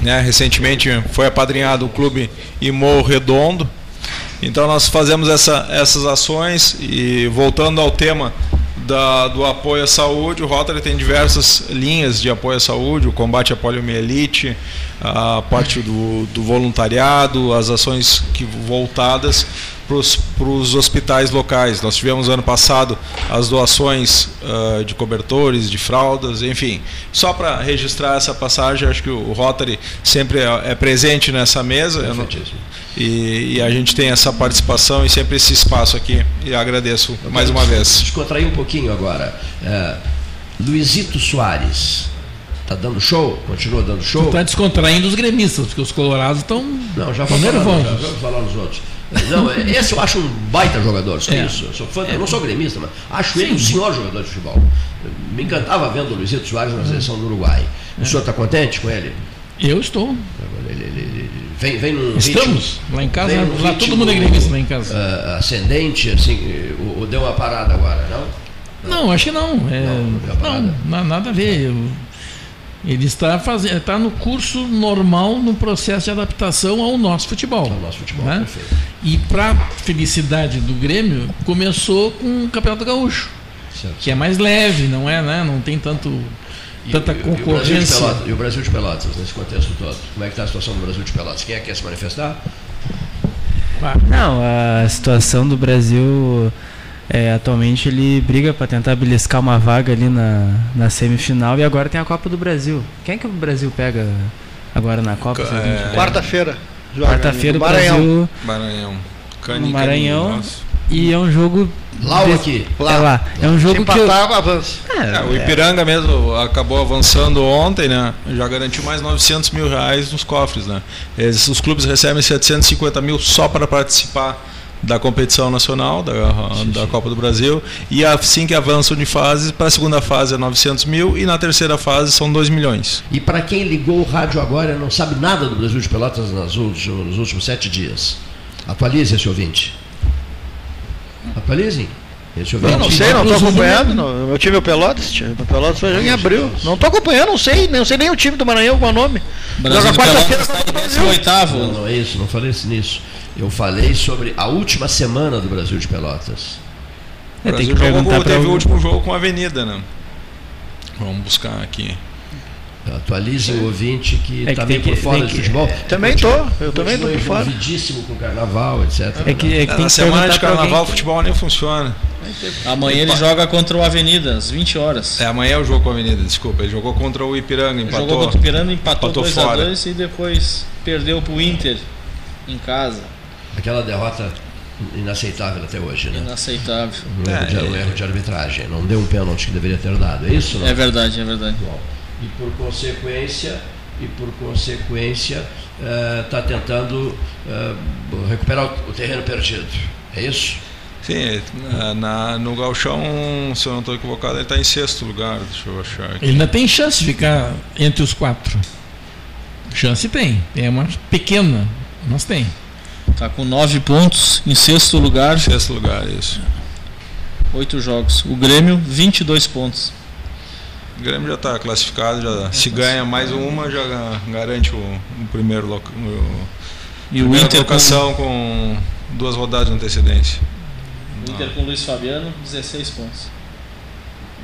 Né? Recentemente foi apadrinhado o clube Imou Redondo. Então nós fazemos essa, essas ações e voltando ao tema da, do apoio à saúde. O Rotary tem diversas linhas de apoio à saúde, o combate à poliomielite, a parte do, do voluntariado, as ações que, voltadas para os hospitais locais. Nós tivemos ano passado as doações uh, de cobertores, de fraldas, enfim. Só para registrar essa passagem, acho que o Rotary sempre é, é presente nessa mesa. Não, e, e, a gente tem essa participação e sempre esse espaço aqui. E agradeço Eu mais uma vez. Descontrair um pouquinho agora. É, Luizito Soares. Está dando show? Continua dando show? Está descontraindo os gremistas, porque os colorados estão. Não, já vamos falar, já falar nos outros. Não, esse eu acho um baita jogador, só é. isso. Eu, sou fã, é. eu não sou gremista, mas acho Sim. ele um senhor jogador de futebol. Me encantava vendo o Luizito Soares na seleção do Uruguai. O é. senhor está contente com ele? Eu estou. Ele, ele, ele vem, vem num Estamos ritmo, lá em casa, lá todo mundo é gremista lá em casa. Uh, ascendente, assim, o, Ou deu uma parada agora, não? Não, acho que não. É, não, na- nada a ver. Eu- ele está fazendo, está no curso normal, no processo de adaptação ao nosso futebol. Ao nosso futebol, né? E para felicidade do Grêmio, começou com o Campeonato Gaúcho, que é mais leve, não é, né? Não tem tanto tanta E o, Brasil de concorrência. Pelotas, e o Brasil de Pelotas, nesse contexto todo? Como é que está a situação do Brasil de Pelotas? Quem é que quer se manifestar? Não, a situação do Brasil é, atualmente ele briga para tentar beliscar uma vaga ali na, na semifinal e agora tem a Copa do Brasil. Quem é que o Brasil pega agora na Copa? pega? Quarta-feira. Quarta-feira o no Maranhão. Brasil Maranhão. no Maranhão e é um jogo Lá ou aqui? É lá. É um jogo Se que eu- empatar, avança. É, o Ipiranga mesmo acabou avançando ontem, né? Já garantiu mais 900 mil reais nos cofres, né? Eles- os clubes recebem 750 mil só para participar da competição nacional, da, da Copa do Brasil, e assim que avançam de fase, para a segunda fase é 900 mil e na terceira fase são 2 milhões. E para quem ligou o rádio agora e não sabe nada do Brasil de Pelotas nas últimos- nos últimos sete dias, atualize esse ouvinte. Atualizem. Ouvinte. Eu não sei, não estou acompanhando. Não. Meu time é o Pelotas. O Pelotas jogar em abril. Não estou acompanhando, não sei. Não sei nem o time do Maranhão com o nome. Brasil quarta-feira. Está em. Não, não é isso, não falei nisso. Eu falei sobre a última semana do Brasil de Pelotas. O Brasil jogou com- teve o último jogo com a Avenida, né? Vamos buscar aqui. Atualize o ouvinte que É está meio por fora de que- futebol. Também tô, eu também tô Continua por fora. envolvidíssimo com o carnaval, etc. É que- é que tem na que semana de carnaval o futebol nem funciona. Amanhã ele joga contra o Avenida, às 20 horas. É, amanhã é o jogo com a Avenida, desculpa. Ele jogou contra o Ipiranga, empatou. Jogou contra o Piranda, empatou empatou 2x2 e depois perdeu pro Inter em casa. Aquela derrota inaceitável até hoje, né? Inaceitável. Um erro, de, um erro de arbitragem. Não deu um pênalti que deveria ter dado, é isso? Não? É verdade, é verdade. Bom, e por consequência, e por consequência, está tentando eh, recuperar o, terreno perdido. É isso? Sim, na, no Galchão, se eu não estou equivocado, ele está em sexto lugar. Deixa eu achar aqui. Ele ainda tem chance de ficar entre os quatro. Chance tem. É uma pequena, mas tem. Tá com 9 pontos em sexto lugar. Sexto lugar, isso. Oito jogos. O Grêmio, 22 pontos. O Grêmio já está classificado, já, se ganha mais uma, já ga- garante o, o primeiro loca, o, E o Inter com- colocação com... duas rodadas de antecedência. O Inter com o Luiz Fabiano, 16 pontos.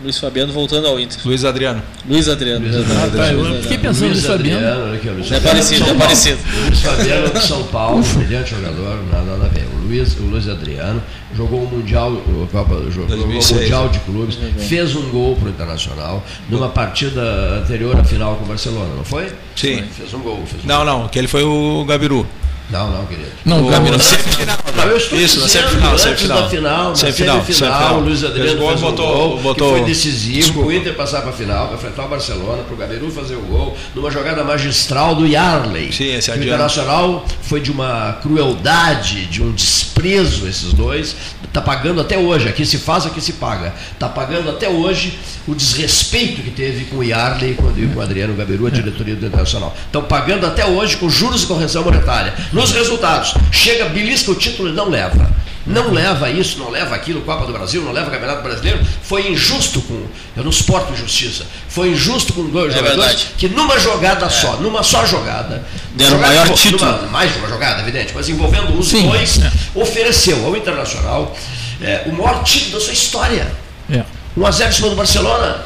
Luiz Fabiano voltando ao Inter. Luiz Adriano. Luiz Adriano. Luiz. Adriano. Luiz Eu Adriano. fiquei pensando Luiz Luiz Adriano. Olha aqui, Luiz É parecido, é parecido. Luiz Fabiano de São Paulo, brilhante jogador, nada, nada a ver. O Luiz, o Luiz Adriano jogou o Mundial, o Copa, jogou 2006, o Mundial né? de Clubes, fez um gol para o Internacional numa partida anterior à final com o Barcelona, não foi? Sim. Fez um gol. Fez um Não, não, aquele foi o Gabiru. Não, não, querido. Não, o Semifinal. Não, eu estou Isso, na dizendo, semifinal, antes semifinal. da final, na Semifinal, semifinal, Luiz Adriano fez um botou- gol botou- que foi decisivo Desculpa. o Inter passar para a final, para enfrentar o Barcelona, para o Gabiru fazer o gol, numa jogada magistral do Yarley. Sim, esse que o. Internacional foi de uma crueldade, de um desprezo esses dois, está pagando até hoje, aqui se faz, aqui se paga, está pagando até hoje o desrespeito que teve com o Yarley e com, com o Adriano Gabiru, a diretoria do Internacional. Estão pagando até hoje com juros e correção monetária. Nos resultados, chega, belisca o título e não leva. Não leva isso, não leva aquilo, Copa do Brasil, não leva Campeonato Brasileiro. Foi injusto com. Eu não suporto injustiça. Foi injusto com dois É jogadores verdade. que numa jogada só, numa só jogada. Deram o jogada- maior numa- título. mais de uma jogada, evidente, mas envolvendo os Sim, dois, é. ofereceu ao Internacional é, o maior título da sua história. É. 1x0 em cima do Barcelona,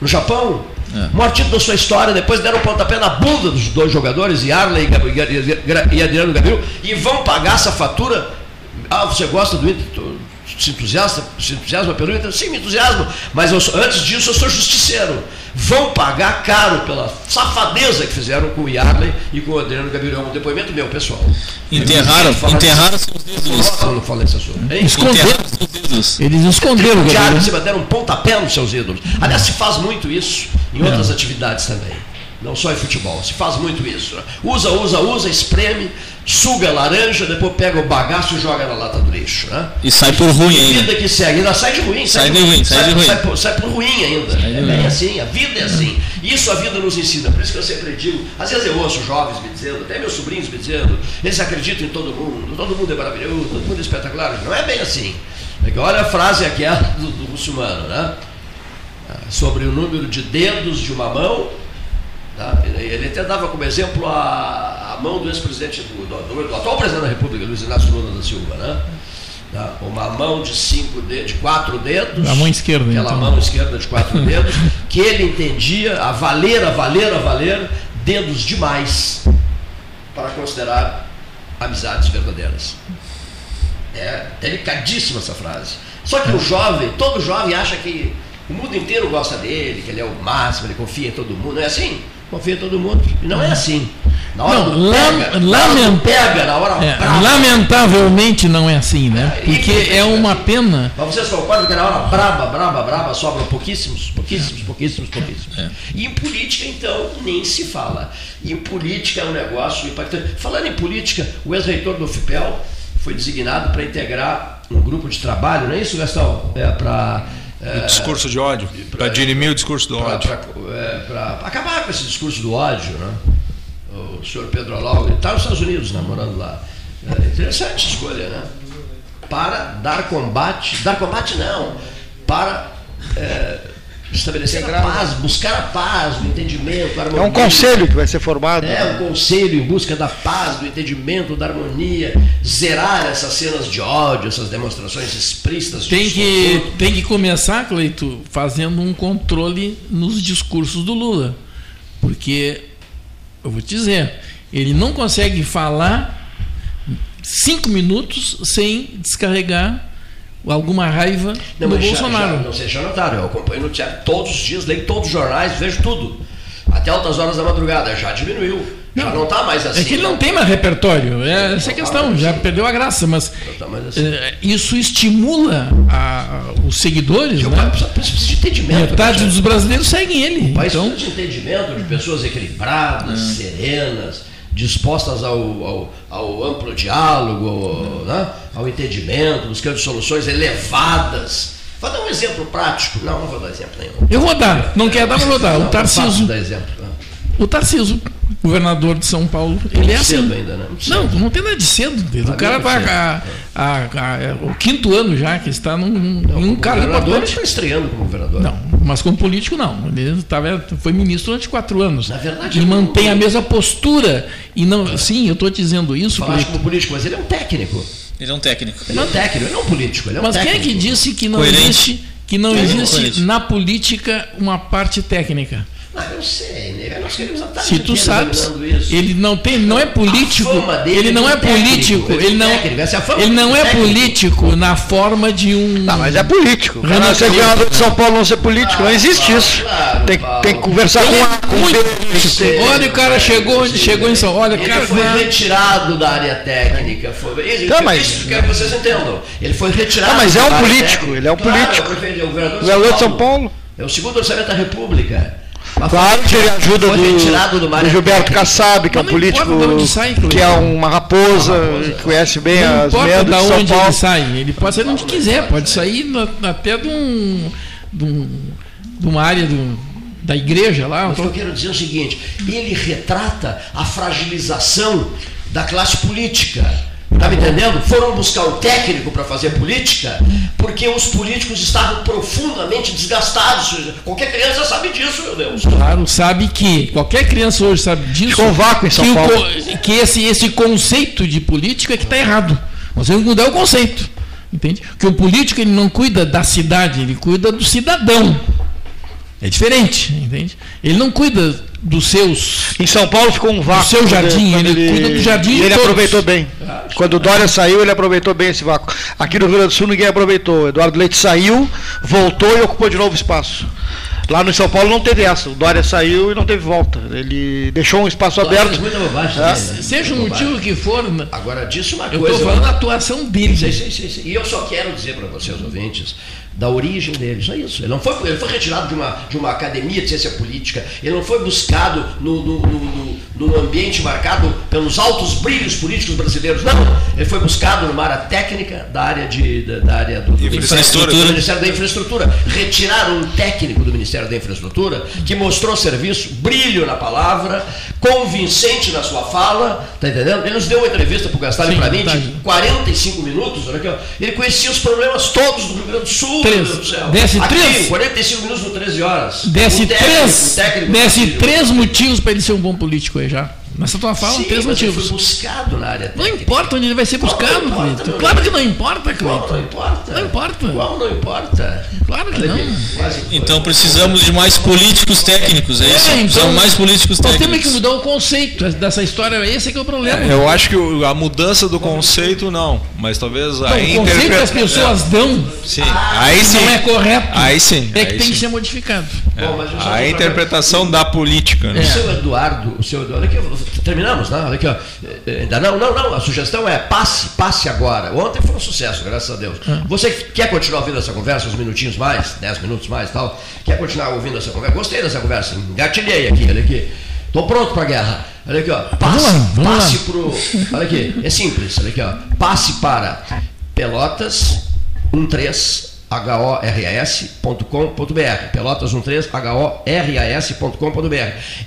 no Japão. É. O maior título da sua história. Depois deram um pontapé na bunda dos dois jogadores, Yarley e e- e Adriano Gabriel, e vão pagar essa fatura. Ah, você gosta do Inter? Se entusiasta, se entusiasma pelo Inter? Sim, me entusiasmo. Mas eu sou- antes disso eu sou justiceiro. Vão pagar caro pela safadeza que fizeram com o Yarley e com o Adriano Gabriel. Um depoimento meu, pessoal. Enterraram, enterraram seus. Hein? Esconderam. seus ídolos. Eles esconderam você deram um pontapé nos seus ídolos. Aliás, se faz muito isso em outras atividades também. Não só em futebol, se faz muito isso. Usa, usa, usa, espreme, suga a laranja, depois pega o bagaço e joga na lata do lixo. Né? E sai por ruim ainda. Vida que segue, ainda sai de ruim. Sai de ruim, sai de ruim. Sai, por- sai por ruim ainda. Sai É bem assim, a vida é assim. Isso a vida nos ensina. Por isso que eu sempre digo, às vezes eu ouço jovens me dizendo, até meus sobrinhos me dizendo, eles acreditam em todo mundo, todo mundo é maravilhoso, todo mundo é espetacular. Não é bem assim. É olha a frase aquela do, do muçulmano, né? Sobre o número de dedos de uma mão. Tá? Ele até dava como exemplo a, a mão do ex-presidente, do, do, do, atual presidente da República, Luiz Inácio Lula da Silva, né? Tá? Uma mão de cinco dedos, de quatro dedos. A mão esquerda, Aquela então. mão esquerda de quatro dedos, que ele entendia a valer, a valer, a valer, dedos demais para considerar amizades verdadeiras. É delicadíssima essa frase. Só que o jovem, todo jovem acha que o mundo inteiro gosta dele, que ele é o máximo, ele confia em todo mundo. Não é assim? Confia em todo mundo. E não é assim. Na hora Não, pega, na hora do lament- pega, na hora É, brava. lamentavelmente não é assim, né? Porque é uma pena. Mas vocês concordam que na hora braba, braba, braba sobram pouquíssimos, pouquíssimos, pouquíssimos, pouquíssimos. É. E em política, então, nem se fala. E em política é um negócio impactante. Falando em política, o ex-reitor do FIPEL foi designado para integrar um grupo de trabalho, não é isso, Gastão? É para. O discurso de ódio. Para dirimir o discurso do ódio. Para acabar com esse discurso do ódio, né? O senhor Pedro Alau, ele está nos Estados Unidos, né, morando lá. É interessante escolha, né? Para dar combate, dar combate não, para é, estabelecer a paz, buscar a paz, o entendimento, a É harmonia. um conselho que vai ser formado. É, um conselho em busca da paz, do entendimento, da harmonia, zerar essas cenas de ódio, essas demonstrações explícitas de Tem que, tem que começar, Cleito, fazendo um controle nos discursos do Lula. Porque, eu vou te dizer, ele não consegue falar cinco minutos sem descarregar alguma raiva Não, no mas já- Bolsonaro. já- não sei se já notaram, eu acompanho o noticiário todos os dias, leio todos os jornais, vejo tudo. Até altas horas da madrugada, já diminuiu. já não está mais assim. É que ele não tem mais repertório, é, essa é a questão, já perdeu a graça, mas assim. é, isso estimula a- os seguidores, né? Precisa de entendimento. Metade dos brasileiros seguem ele. O país Então, precisa de entendimento de pessoas equilibradas, serenas, dispostas ao, ao, ao amplo diálogo, ao, né, ao entendimento, buscando soluções elevadas. Vou dar um exemplo prático. Não, não vou dar exemplo nenhum. eu vou dar, não quer dar, mas vou dar. Não, O não faço Tarciso, dar exemplo. o Tarciso, governador de São Paulo, ele é assim. cedo ainda, né? Não, não tem nada de cedo. O Pra cara mim, vai muito a, a- a- é o quinto ano já que está num, em um cargo governador está estreando como governador. Não, mas como político não. Ele tava, foi ministro durante quatro anos. Na verdade, e eu não- mantém a mesma postura. E não, sim, eu estou dizendo isso. Falaste como político, mas ele é um técnico. Ele é um técnico. Ele é um técnico, ele não é um político. Ele é um Mas quem é que disse que não Coerente. existe, que não existe na política uma parte técnica? Ah, eu sei, né? Nós queremos a tarde Se tu sabes, ele não tem, não é político, ele não é é técnico, político, ele é ele não, é fama ele não é técnico. político na forma de um. Tá, mas é político. Renan ser governador de São Paulo não ser político, não existe isso. Tem, tem que conversar com. Com Muito- o- Olha, o cara chegou, onde chegou em São Olha, Ele cara, foi retirado da área técnica. Foi, isso, Tá, mas- isso quero que vocês entendam. Ele foi retirado. Tá, mas é um político, técnica. ele é um Claro, político. o é Governador de São Paulo. É o segundo orçamento da República. Mas Claro que ele ajuda do, do área Gilberto. Kassab, que é um político importa de onde sai, que é uma raposa, que conhece bem Não as da de São onde ele Paulo. sai, ele pode sair de onde quiser, pode sair na- até de, um, de, um- de uma área do- da igreja lá. Mas o que eu quero dizer é o seguinte: ele retrata a fragilização da classe política. Tá me entendendo? Foram buscar um técnico para fazer política porque os políticos estavam profundamente desgastados. Qualquer criança sabe disso, meu Deus. Claro, sabe que qualquer criança hoje sabe disso. Ficou um vácuo em São que o Paulo. co- que esse, esse conceito de político é que está errado. Nós temos que mudar o conceito. Entende? Que o político ele não cuida da cidade, ele cuida do cidadão. É diferente, entende? Ele não cuida dos seus. Em São Paulo ficou um vácuo. Do seu jardim, quando ele cuida do jardim E ele todos. aproveitou bem. Quando o Dória saiu, ele aproveitou bem esse vácuo. Aqui no Rio Grande do Sul ninguém aproveitou. O Eduardo Leite saiu, voltou e ocupou de novo espaço. Lá no São Paulo não teve essa. O Dória saiu e não teve volta. Ele deixou um espaço Dória aberto. muita bobagem É. também, né? Seja o motivo bobagem. que for, né? Agora, disse uma eu coisa. estou falando da atuação dele. Sim, sim, sim, sim. E eu só quero dizer para vocês, ouvintes, da origem dele. Só isso. Ele não foi, ele foi retirado de uma, de uma academia de ciência política. Ele não foi buscado no, no, no, no- num ambiente marcado pelos altos brilhos políticos brasileiros. Não, ele foi buscado numa área técnica da área, de, da, da área do, do, Infraestrutura. do Ministério da Infraestrutura. Retiraram um técnico do Ministério da Infraestrutura que mostrou serviço, brilho na palavra, convincente na sua fala, tá entendendo? Ele nos deu uma entrevista para o Gastalho e para mim de verdade. 45 minutos, olha aqui, ó. ele conhecia os problemas todos do Rio Grande do Sul, Três. Desce Aqui, três. 45 minutos no 13 horas. Desce O técnico- três, o técnico desce três motivos para ele ser um bom político aí já. Nessa tua fala, Sim, três mas ele motivos. foi buscado na área Não importa onde ele vai ser buscado, Cleiton. Claro que não importa, Cleiton. Não importa. Não importa. Qual não importa? Claro que não. Então precisamos de mais políticos técnicos, é isso? É, então, Precisamos mais políticos Nós temos que técnicos. mudar o conceito dessa história, esse é que é o problema. Eu acho que a mudança do conceito não, mas talvez a Não, o conceito que as pessoas dão Sim, aí sim. não é correto. Aí sim. É que aí tem sim. que ser modificado. É. Bom, eu A interpretação da política. né? O seu Eduardo, o seu Eduardo, aqui, terminamos, né? Olha aqui, ó. Eh, Ainda não, não, não. A sugestão é passe, passe agora. Ontem foi um sucesso, graças a Deus. Você que quer continuar ouvindo essa conversa, uns minutinhos mais, dez minutos mais e tal, quer continuar ouvindo essa conversa? Gostei dessa conversa, engatilhei aqui, olha aqui. Tô pronto pra guerra. Olha aqui, ó. Passe, Vamos lá, vamos passe pro. Olha aqui, é simples, olha aqui, ó. Passe para Pelotas 13 hors.com.br Pelotas 13 hors.com.br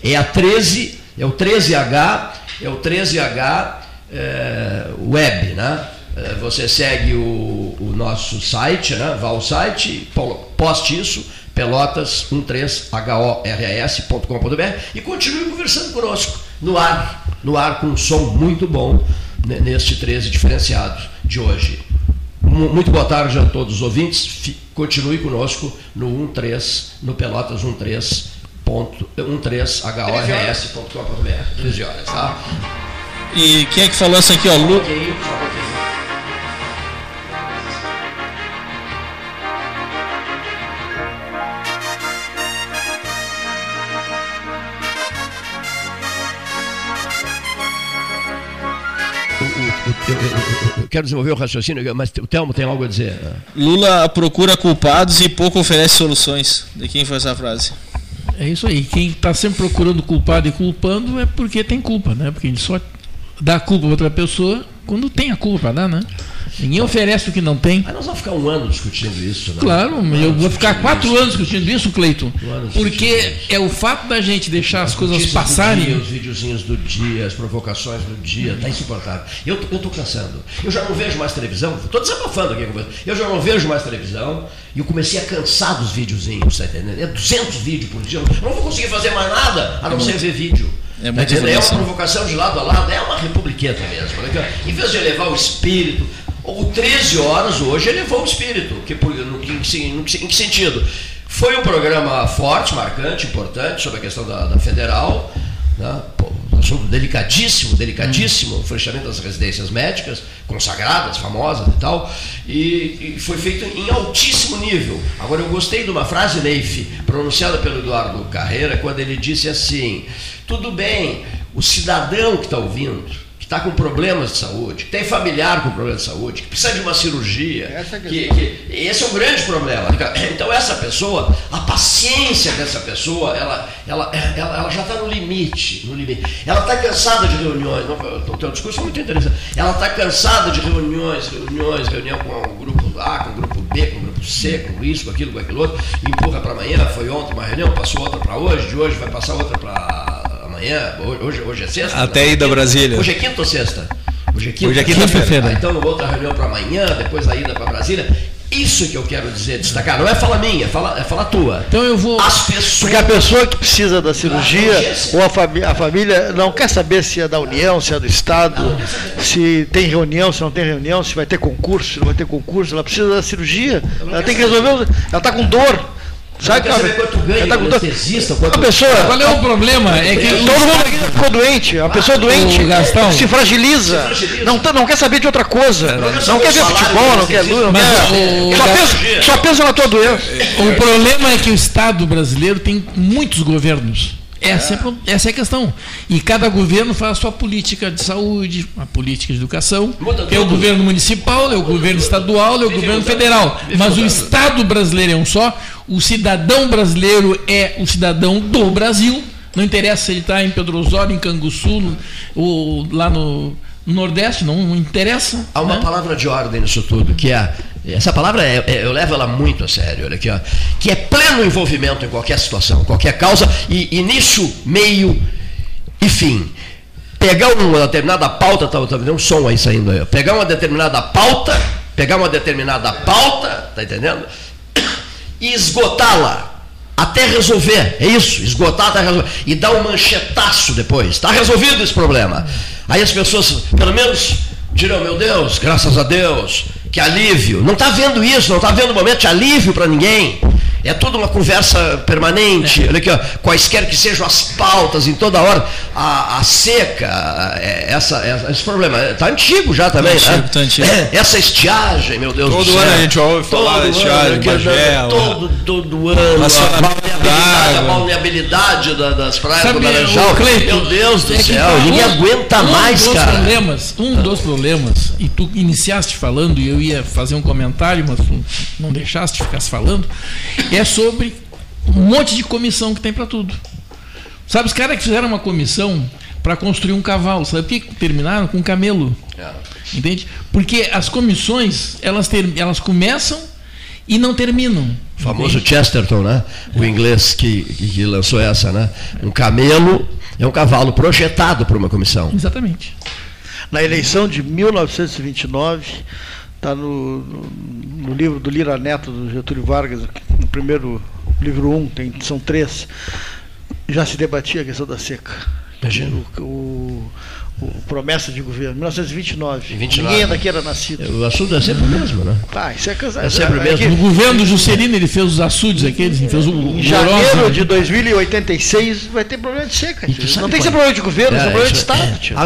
É a 13, é o 13H, é o 13H é, web, né? É, Você segue o, o nosso site, né? Vá ao site, po- poste isso, pelotas13hors.com.br e continue conversando conosco no ar, no ar com um som muito bom né, neste 13 diferenciado de hoje. Mu- Muito boa tarde a todos os ouvintes. Continue conosco no 13, no Pelotas 13. Ponto, 13hors.com.br, 13 horas, tá? E quem é que falou isso aqui, ó? Lu... Um eu- eu- eu- eu quero desenvolver o raciocínio, mas o Telmo tem algo a dizer. Lula procura culpados e pouco oferece soluções. De quem foi essa frase? É isso aí. Quem está sempre procurando culpado e culpando é porque tem culpa, né? Porque a gente só dá culpa para outra pessoa quando tem a culpa para dar, né? Ninguém oferece o que não tem. Mas nós vamos ficar um ano discutindo isso, né? Claro, Um eu vou ficar quatro isso. anos discutindo isso, Cleiton. Um Porque discutindo é o fato da gente deixar as coisas notícias do passarem. dia, os videozinhos do dia, as provocações do dia, tá insuportável. Eu, tô- eu tô cansando. Eu já não vejo mais televisão, estou desabafando aqui com você. Eu já não vejo mais televisão e eu comecei a cansar dos videozinhos, tá entendendo? É 200 vídeos por dia. Eu não vou conseguir fazer mais nada a não ser ver vídeo. É Tá muita é uma provocação de lado a lado, é uma republiqueta mesmo. Ó. Em vez de elevar o espírito, o 13 horas hoje elevou o espírito. Que, no, que- em, que- sentido? Foi um programa forte, marcante, importante sobre a questão da, da federal. Né? Um assunto delicadíssimo, delicadíssimo, o fechamento das residências médicas, consagradas, famosas e tal, e, e foi feito em altíssimo nível. Agora, eu gostei de uma frase, Neif, pronunciada pelo Eduardo Carreira, quando ele disse assim: tudo bem, o cidadão que está ouvindo, está com problemas de saúde, que tem familiar com problemas de saúde, que precisa de uma cirurgia, Essa é que, questão. que- esse é um grande problema. Então essa pessoa, a paciência dessa pessoa, ela, ela, ela, ela já está no limite, no limite. Ela está cansada de reuniões. O teu discurso é muito interessante. Ela está cansada de reuniões, reuniões, reunião com o grupo A, com o grupo B, com o grupo C, com isso, com aquilo, com aquilo outro, empurra para amanhã. Foi ontem uma reunião, passou outra para hoje, de hoje vai passar outra para amanhã. Hoje, hoje é sexta. Até ir da Brasília. Hoje é quinta ou sexta? Hoje é quinta. Hoje é quinta-feira. Ah, então outra reunião para amanhã, depois a ida para Brasília. Isso que eu quero dizer, destacar. Não é fala minha, é fala, é fala tua. Então eu vou. As pessoas. Porque a pessoa que precisa da cirurgia, urgência. ou a, fami- a família, não quer saber se é da União, se é do Estado, se tem reunião, se não tem reunião, se vai ter concurso, se não vai ter concurso. Ela precisa da cirurgia. Ela tem que resolver. Ela está com dor. Sabe quer saber quanto ganha tá anestesista, quanto- A pessoa. Qual é o problema? É que Todo mundo aqui ficou doente. A pessoa doente Gastão. se fragiliza. Não, tá- não quer saber de outra coisa. Não quer ver futebol, não quer luz, não quer. Só pensa, só pensa na tua doença. O problema é que o Estado brasileiro tem muitos governos. Essa é, pro- essa é a questão. E cada governo faz a sua política de saúde, a política de educação. Muda É o governo municipal, é o governo estadual, é o governo federal. Mas o. Estado brasileiro é um só. O cidadão brasileiro é o cidadão do Brasil. Não interessa se ele está em Pedro Osório, em Canguçu, ou lá no Nordeste, não, interessa. Há uma né? palavra de ordem nisso tudo, que é. Essa palavra é- é- eu levo ela muito a sério, olha aqui, ó, que é pleno envolvimento em qualquer situação, qualquer causa, e início, meio e fim. Pegar uma determinada pauta, tá, tá um som aí saindo aí, ó. pegar uma determinada pauta, pegar uma determinada pauta, tá entendendo? E esgotá-la até resolver, é isso, esgotar até resolver. E dar um manchetaço depois. Está resolvido esse problema. Aí as pessoas, pelo menos, dirão, meu Deus, graças a Deus, que alívio. Não está vendo isso, não está vendo momento de alívio para ninguém. É tudo uma conversa permanente. Olha aqui, ó, quaisquer que sejam as pautas em toda hora. A, a seca, é, essa, essa- esse problema está antigo já também. Tá antigo, né? tá antigo. É, essa estiagem, meu Deus Todo do céu. ano a gente ouve falar Todo da estiagem, ano, todo, todo ano. A balneabilidade, a balneabilidade da- das praias Sabe, do Laranjal. Cleiton, Meu Deus do é céu, tá ninguém um- aguenta um mais, dos cara. Problemas, um dos problemas, e tu iniciaste falando, e eu ia fazer um comentário, mas tu não deixaste, ficasse falando, é sobre um monte de comissão que tem para tudo. Sabe, os caras que fizeram uma comissão para construir um cavalo, sabe por que terminaram com um camelo? Entende? Porque as comissões, elas, ter, elas começam e não terminam. O famoso Chesterton, né? O inglês que, que que lançou essa, né? Um camelo é um cavalo projetado por uma comissão. Exatamente. Na eleição de 1929, está no, no, no livro do Lira Neto, do Getúlio Vargas, no primeiro livro 1, um, tem, são três, já se debatia a questão da seca. Imagina. O, o- promessa de governo, 1929. 29. Ninguém daqui era nascido. O assunto é sempre o mesmo, né? Tá, isso é, É sempre o mesmo. No governo do Juscelino ele fez os açudes aqueles, ele fez o Em janeiro de 2086 vai ter problema de seca. sabe Não tem que ser problema de governo, É, é, problema de Estado. é. tio. Ah,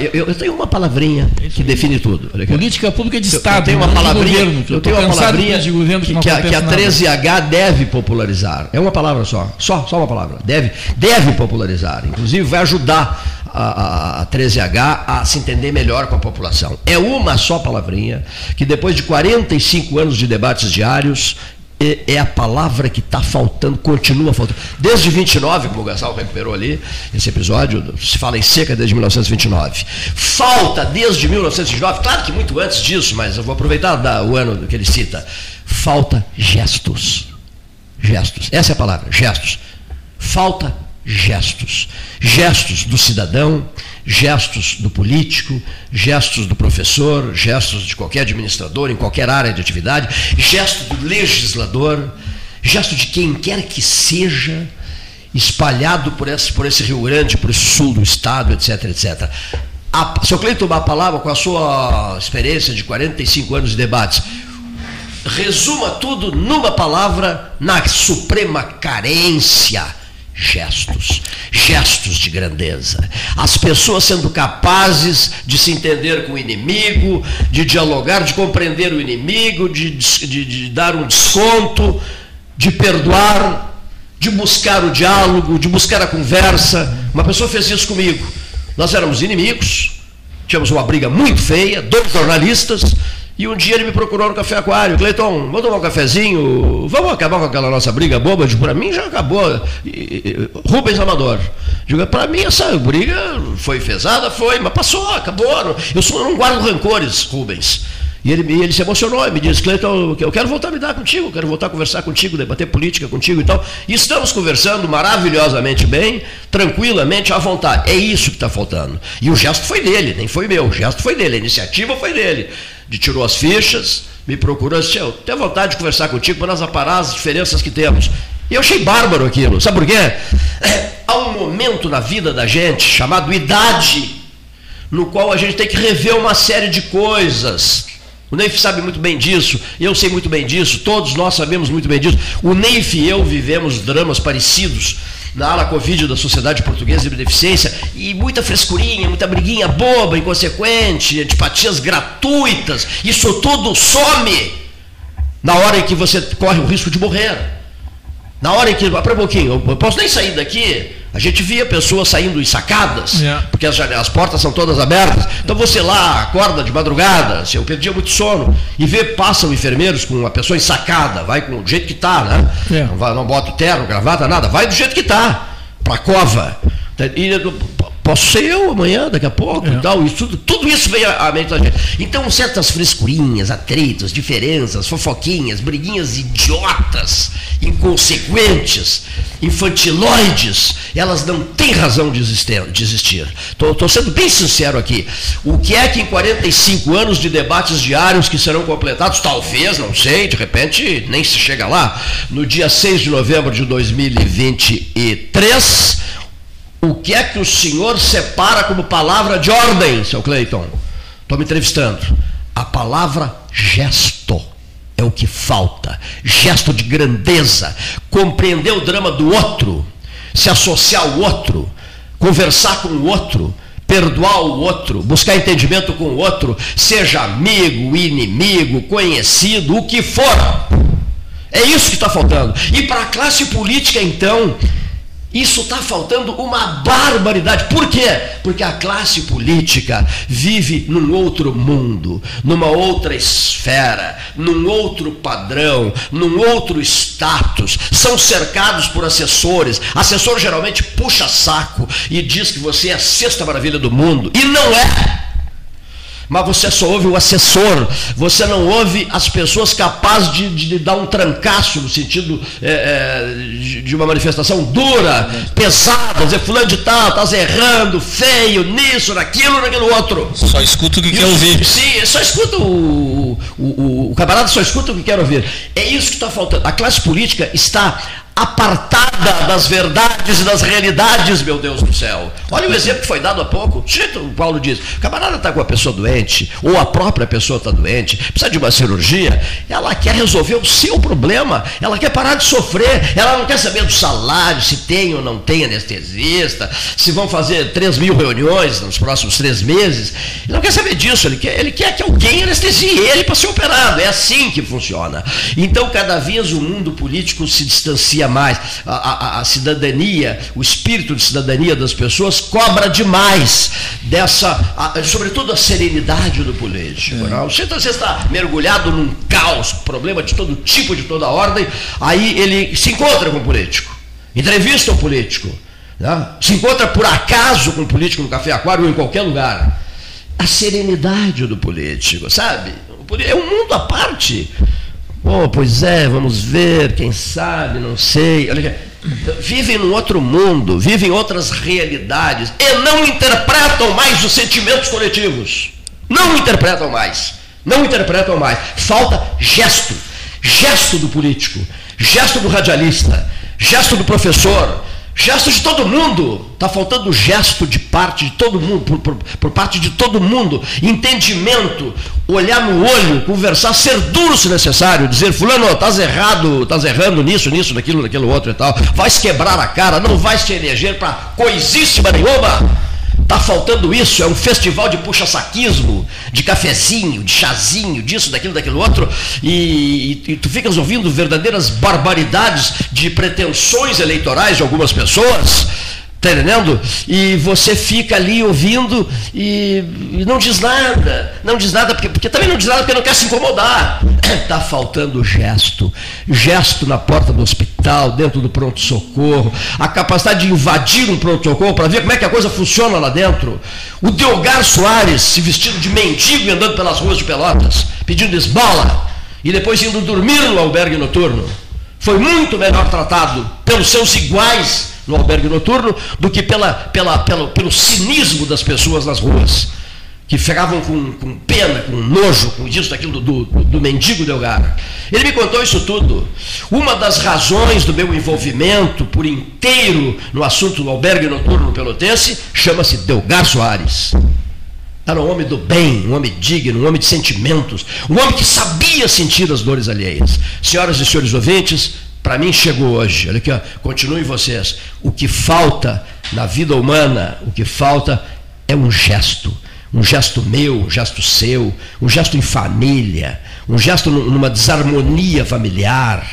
eu, eu tenho uma palavrinha que define tudo. Política pública de Estado, Eu tenho uma palavrinha, governo, que eu tenho uma palavrinha de governo que que, a, que a nada. 13H deve popularizar. É uma palavra só, só, só uma palavra. Deve, deve popularizar. Inclusive vai ajudar a, a, a 13H a se entender melhor com a população. É uma só palavrinha que depois de 45 anos de debates diários é, é a palavra que está faltando, continua faltando. Desde 29, como o Gastal recuperou ali, esse episódio, se fala em seca desde 1929. Falta desde 1929, claro que muito antes disso, mas eu vou aproveitar o ano que ele cita. Falta gestos. Gestos. Essa é a palavra, gestos. Falta gestos. Gestos do cidadão, gestos do político, gestos do professor, gestos de qualquer administrador em qualquer área de atividade, gesto do legislador, gesto de quem quer que seja espalhado por esse, por esse Rio Grande, por esse sul do estado, etc, etc. A, seu Cleiton, uma palavra com a sua experiência de 45 anos de debates, resuma tudo numa palavra, na suprema carência. Gestos, gestos de grandeza. As pessoas sendo capazes de se entender com o inimigo, de dialogar, de compreender o inimigo, de, de, de dar um desconto, de perdoar, de buscar o diálogo, de buscar a conversa. Uma pessoa fez isso comigo. Nós éramos inimigos, tínhamos uma briga muito feia, dois jornalistas, e um dia ele me procurou no Café Aquário. Cleiton, vamos tomar um cafezinho? Vamos acabar com aquela nossa briga boba? Para mim já acabou. E- Rubens Amador. Para mim essa briga foi fezada, foi, mas passou, acabou. Eu, sou, eu não guardo rancores, Rubens. E ele, ele se emocionou e me disse, Cleiton, eu quero voltar a me dar contigo, quero voltar a conversar contigo, debater política contigo e tal. E estamos conversando maravilhosamente bem, tranquilamente, à vontade. É isso que está faltando. E o gesto foi dele, nem foi meu, o gesto foi dele, a iniciativa foi dele. De tirou as fichas, me procurou e disse, eu tenho vontade de conversar contigo para nós aparar as diferenças que temos. E eu achei bárbaro aquilo. Sabe por quê? Há um momento na vida da gente chamado idade, no qual a gente tem que rever uma série de coisas. O Neif sabe muito bem disso, eu sei muito bem disso, todos nós sabemos muito bem disso. O Neif e eu vivemos dramas parecidos na ala Covid da Sociedade Portuguesa de Deficiência e muita frescurinha, muita briguinha boba, inconsequente, antipatias gratuitas. Isso tudo some na hora em que você corre o risco de morrer. Na hora em que. Para um pouquinho, eu posso nem sair daqui. A gente via pessoas saindo em sacadas, porque as, as portas são todas abertas. Então você lá acorda de madrugada, se eu perdia muito sono, e vê, passam enfermeiros com uma pessoa ensacada, vai com o jeito que está, né? Não, vai, não bota o terno, gravata, nada, vai do jeito que está. para a cova. Posso ser eu amanhã, daqui a pouco e tal. Isso, tudo, tudo isso vem à mente da gente. Então, certas frescurinhas, atritos, diferenças, fofoquinhas, briguinhas idiotas, inconsequentes, infantiloides, elas não têm razão de existir. de existir. Estou sendo bem sincero aqui. O que é que em 45 anos de debates diários que serão completados, talvez, não sei, de repente nem se chega lá, no dia 6 de novembro de 2023, o que é que o senhor separa como palavra de ordem, seu Cleiton? Estou me entrevistando. A palavra gesto é o que falta. Gesto de grandeza. Compreender o drama do outro. Se associar ao outro. Conversar com o outro. Perdoar o outro. Buscar entendimento com o outro. Seja amigo, inimigo, conhecido, o que for. É isso que está faltando. E para a classe política, então, isso está faltando uma barbaridade. Por quê? Porque a classe política vive num outro mundo, numa outra esfera, num outro padrão, num outro status. São cercados por assessores. Assessor geralmente puxa saco e diz que você é a sexta maravilha do mundo. E não é mas você só ouve o assessor, você não ouve as pessoas capazes de, de dar um trancaço no sentido é, é, de, uma manifestação dura, pesada, dizer fulano de tal, estás errando, feio, nisso, naquilo, naquilo outro. Só escuta o que quer ouvir. Sim, só escuta o, o, o, o camarada só escuta o que quer ouvir. É isso que está faltando. A classe política está apartada das verdades e das realidades, meu Deus do céu. Olha o exemplo que foi dado há pouco. O Paulo diz: o camarada está com a pessoa doente, ou a própria pessoa está doente, precisa de uma cirurgia, ela quer resolver o seu problema, ela quer parar de sofrer, ela não quer saber do salário, se tem ou não tem anestesista, se vão fazer 3 mil reuniões nos próximos três meses. Ele não quer saber disso, ele quer, ele quer que alguém anestesie ele para ser operado. É assim que funciona. Então, cada vez o mundo político se distancia mais. A, a- a cidadania, o espírito de cidadania das pessoas cobra demais dessa, a- sobretudo a serenidade do político. não? Você às vezes está mergulhado num caos, problema de todo tipo, de toda ordem, aí ele se encontra com o político, entrevista o político, né? se encontra por acaso com o político no Café Aquário ou em qualquer lugar. A serenidade do político, sabe? É um mundo à parte. Oh, pois é, vamos ver, quem sabe, não sei. Vivem num outro mundo, vivem outras realidades e não interpretam mais os sentimentos coletivos. Não interpretam mais. Não interpretam mais. Falta gesto. Gesto do político, gesto do radialista, gesto do professor, gesto de todo mundo. Está faltando gesto de parte de todo mundo, por, por- por parte de todo mundo. Entendimento, olhar no olho, conversar, ser duro se necessário, dizer, fulano, estás errado, estás errando nisso, nisso, naquilo, naquilo outro e tal. Vais quebrar a cara, não vais te eleger para coisíssima nenhuma. Está faltando isso, é um festival de puxa-saquismo, de cafezinho, de chazinho, disso, daquilo, daquilo outro, e, e- e tu ficas ouvindo verdadeiras barbaridades de pretensões eleitorais de algumas pessoas, tá entendendo? E você fica ali ouvindo e, e não diz nada, não diz nada, porque, porque também não diz nada porque não quer se incomodar. Está faltando gesto, gesto na porta do hospital, dentro do pronto-socorro, a capacidade de invadir um pronto-socorro para ver como é que a coisa funciona lá dentro. O Delgar Soares se vestindo de mendigo e andando pelas ruas de Pelotas, pedindo esmola, e depois indo dormir no albergue noturno. Foi muito melhor tratado pelos seus iguais no albergue noturno do que pela, pela, pelo, pelo cinismo das pessoas nas ruas, que ficavam com, com pena, com nojo, com isso, daquilo do, do, do mendigo Delgar. Ele me contou isso tudo. Uma das razões do meu envolvimento por inteiro no assunto do albergue noturno pelotense chama-se Delgar Soares. Era um homem do bem, um homem digno, um homem de sentimentos, um homem que sabia sentir as dores alheias. Senhoras e senhores ouvintes, para mim chegou hoje. Olha aqui, ó, continuem vocês. O que falta na vida humana, o que falta é um gesto. Um gesto meu, um gesto seu, um gesto em família, um gesto nu- numa desarmonia familiar,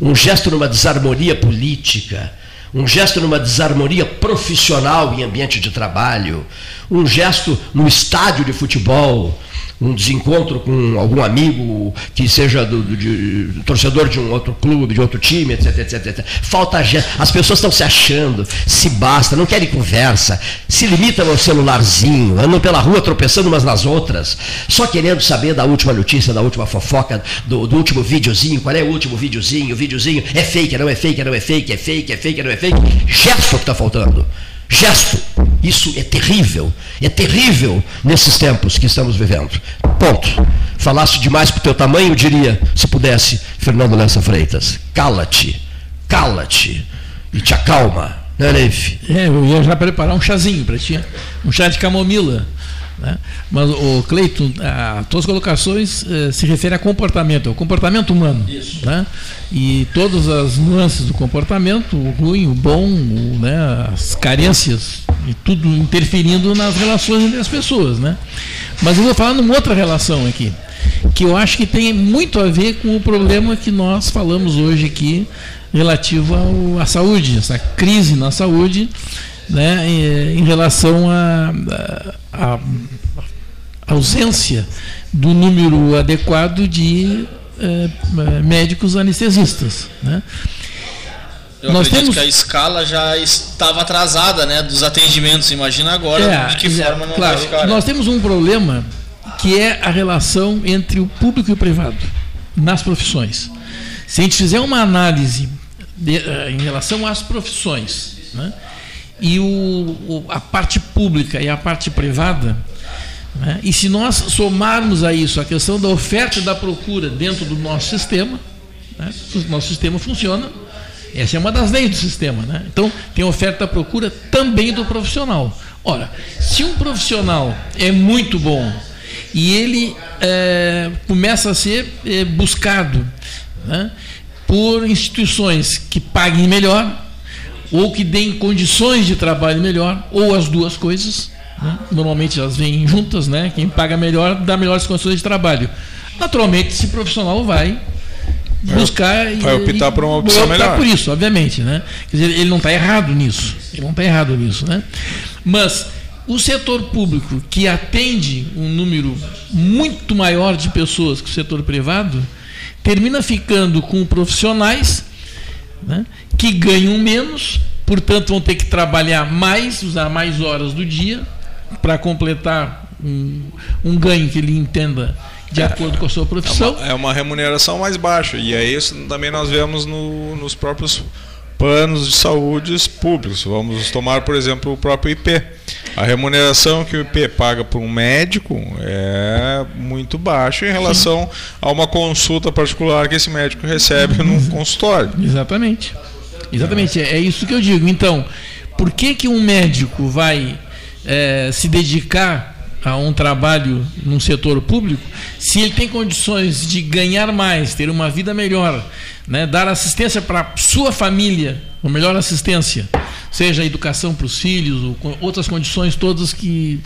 um gesto numa desarmonia política, um gesto numa desarmonia profissional em ambiente de trabalho, um gesto no estádio de futebol, um desencontro com algum amigo que seja do, do- de- torcedor de um outro clube, de outro time, etc, etc, etc. Falta. As pessoas estão se achando, se basta, não querem conversa, se limitam ao celularzinho, andam pela rua tropeçando umas nas outras, só querendo saber da última notícia, da última fofoca, do, do último videozinho, qual é o último videozinho, o videozinho é fake, não é fake, não é fake, é fake, é fake, não é fake. Gesto que está faltando. Gesto. Isso é terrível. É terrível nesses tempos que estamos vivendo. Ponto. Falasse demais pro teu tamanho, eu diria, se pudesse, Fernando Lessa Freitas. Cala-te. Cala-te. E te acalma. Né, Leif? É, eu ia já preparar um chazinho para ti, um chá de camomila. Né? Mas, o Cleiton, as tuas colocações eh, se referem a comportamento, ao comportamento humano. Isso. Né? E todas as nuances do comportamento, o ruim, o bom, o, né, as carências, e tudo interferindo nas relações entre as pessoas. Né? Mas eu vou falar numa outra relação aqui, que eu acho que tem muito a ver com o problema que nós falamos hoje aqui, relativo ao- à saúde, essa crise na saúde, né, em, em relação à ausência do número adequado de eh, médicos anestesistas. Né? Eu Nós acredito temos- que a escala já estava atrasada, né, dos atendimentos. Imagina agora É, de que é, forma não claro, vai ficar. né? Nós temos um problema que é a relação entre o público e o privado nas profissões. Se a gente fizer uma análise de- eh, em relação às profissões, né, e o, o- a parte pública e a parte privada, né, e se nós somarmos a isso a questão da oferta e da procura dentro do nosso sistema, né, o nosso sistema funciona. Essa é uma das leis do sistema. Né? Então, tem oferta e procura também do profissional. Ora, se um profissional é muito bom e ele eh, começa a ser eh, buscado né, por instituições que paguem melhor, ou que deem condições de trabalho melhor, ou as duas coisas. né? Normalmente elas vêm juntas, né? Quem paga melhor dá melhores condições de trabalho. Naturalmente, esse profissional vai buscar e- vai optar por uma opção vai optar melhor. por isso, obviamente, né? Quer dizer, ele não está errado nisso. Ele não está errado nisso, né? Mas o setor público que atende um número muito maior de pessoas que o setor privado termina ficando com profissionais né, que ganham menos, portanto vão ter que trabalhar mais, usar mais horas do dia para completar um, um ganho que ele entenda de acordo com a sua É profissão. uma, é uma remuneração mais baixa. E é isso também nós vemos no- nos próprios planos de saúde públicos. Vamos tomar, por exemplo, o próprio IP. A remuneração que o IP paga para um médico é muito baixa em relação a uma consulta particular que esse médico recebe num consultório. Exatamente. Exatamente, é, é isso que eu digo. Então, por que, que um médico vai eh, se dedicar a um trabalho num setor público se ele tem condições de ganhar mais, ter uma vida melhor, né, dar assistência para sua família, uma melhor assistência, seja educação para os filhos, ou outras condições todas que,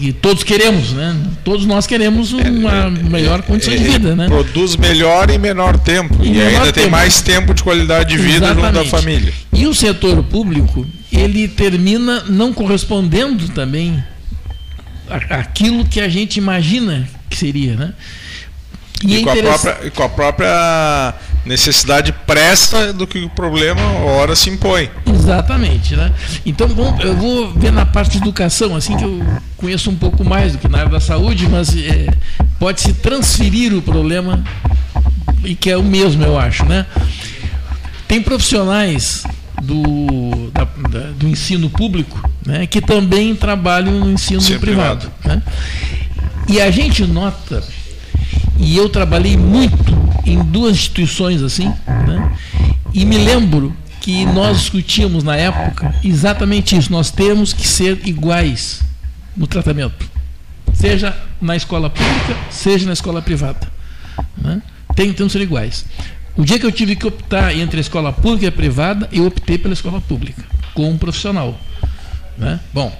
que todos queremos, né? Todos nós queremos uma melhor condição de vida, né? Produz melhor em menor tempo. Em e menor ainda tem tempo. mais tempo de qualidade de vida junto da Exatamente. família. E o setor público, ele termina não correspondendo também aquilo que a gente imagina que seria, né? E, é com, interessa- própria, e com a própria necessidade pressa do que o problema, ora se impõe. Exatamente, né? Então, bom, eu vou ver na parte de educação, assim que eu conheço um pouco mais do que na área da saúde, mas é, pode-se transferir o problema e que é o mesmo, eu acho, né? Tem profissionais do, da- da- do ensino público né, que também trabalham no ensino Ensino privado. né? E a gente nota, e eu trabalhei muito em duas instituições assim, né, e me lembro que nós discutíamos na época exatamente isso. Nós temos que ser iguais no tratamento, seja na escola pública, seja na escola privada. Né? Tem, temos que ser iguais. O dia que eu tive que optar entre a escola pública e a privada, eu optei pela escola pública, com um profissional. Né? Bom,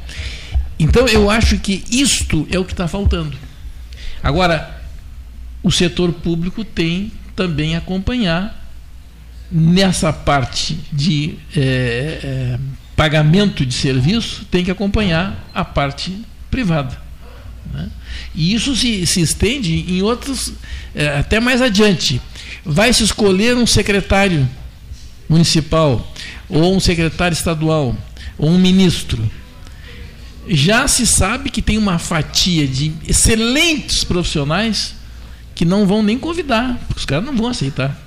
então eu acho que isto é o que está faltando. Agora, o setor público tem também acompanhar nessa parte de eh, eh, pagamento de serviço, tem que acompanhar a parte privada. Né? E isso se, se estende em outros, é, até mais adiante. Vai se escolher um secretário municipal, ou um secretário estadual, ou um ministro. Já se sabe que tem uma fatia de excelentes profissionais que não vão nem convidar, porque os caras não vão aceitar.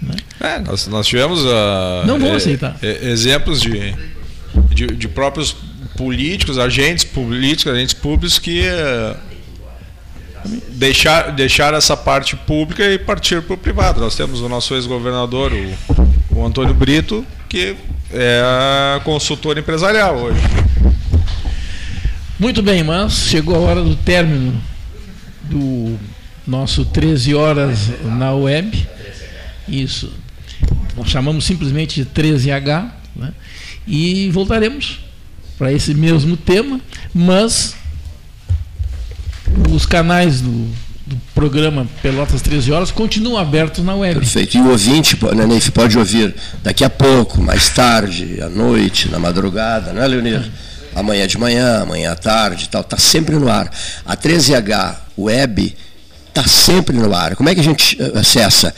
Né? É, nós, nós tivemos uh, Não vão aceitar. exemplos de, de, de próprios políticos, agentes políticos, agentes públicos que uh, deixar, deixar essa parte pública e partir para o privado. Nós temos o nosso ex-governador, o, o Antônio Brito, que é consultor empresarial hoje. Muito bem, mas chegou a hora do término do nosso 13 horas na web. Isso. Nós chamamos simplesmente de 13H. Né? E voltaremos para esse mesmo tema, mas os canais do, do programa Pelotas 13 Horas continuam abertos na web. Perfeito. E o ouvinte, né, Neif, pode ouvir daqui a pouco, mais tarde, à noite, na madrugada, não é, Leonir? Amanhã de manhã, amanhã à tarde e tal, está sempre no ar. A 13H Web está sempre no ar. Como é que a gente eh, acessa?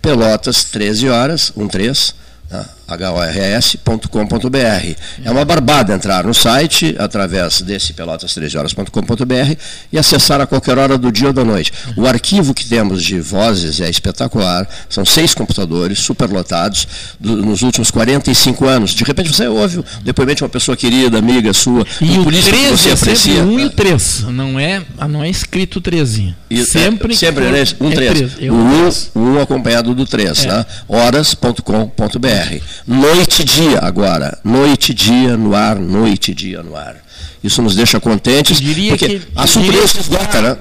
Pelotas, 13 horas, 13, né? hors.com.br. É uma barbada entrar no site através desse pelotas13horas.com.br e acessar a qualquer hora do dia ou da noite. O arquivo que temos de vozes é espetacular, são seis computadores superlotados do, nos últimos 45 anos. De repente você ouve depoimento de uma pessoa querida, amiga sua, E um o político que 13 você é sempre aprecia. 1 e o 3, não é, não é escrito 13. E- sempre é, sempre que né, for- um é 3. 13, é o um 1 um, um acompanhado do 3, É. né? horas.com.br. Noite e dia agora. Noite e dia no ar, noite e dia no ar. Isso nos deixa contentes. diria porque que- desse que esgota, né?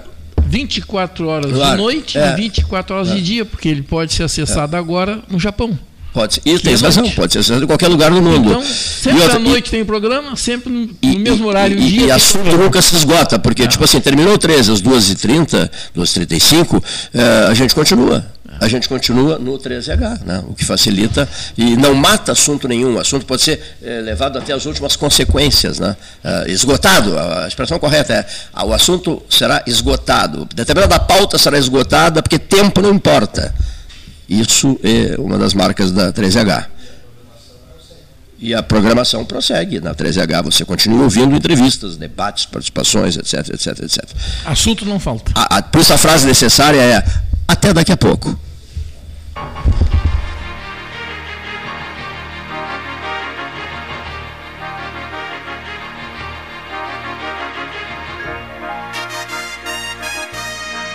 24 horas Claro, de noite é. e 24 horas É. de dia, porque ele pode ser acessado agora no Japão. Pode ser. E tem é razão, pode ser acessado em qualquer lugar do mundo. Então, sempre E outra- à noite tem programa, sempre no, no mesmo horário E, dia. e assunto programa. nunca se esgota, porque, tipo assim, terminou 13 às 2h30, 2h35, eh, a gente continua. A gente continua no 13H, né? o que facilita e não mata assunto nenhum. O assunto pode ser eh, levado até as últimas consequências. Né? Eh, esgotado, a expressão correta é: ah, o assunto será esgotado. Determinada pauta será esgotada, porque tempo não importa. Isso é uma das marcas da 13H. E a programação prossegue. Na 13H você continua ouvindo entrevistas, debates, participações, etc, etc, etc. Assunto não falta. A, a, por isso a frase necessária é até daqui a pouco. Bye.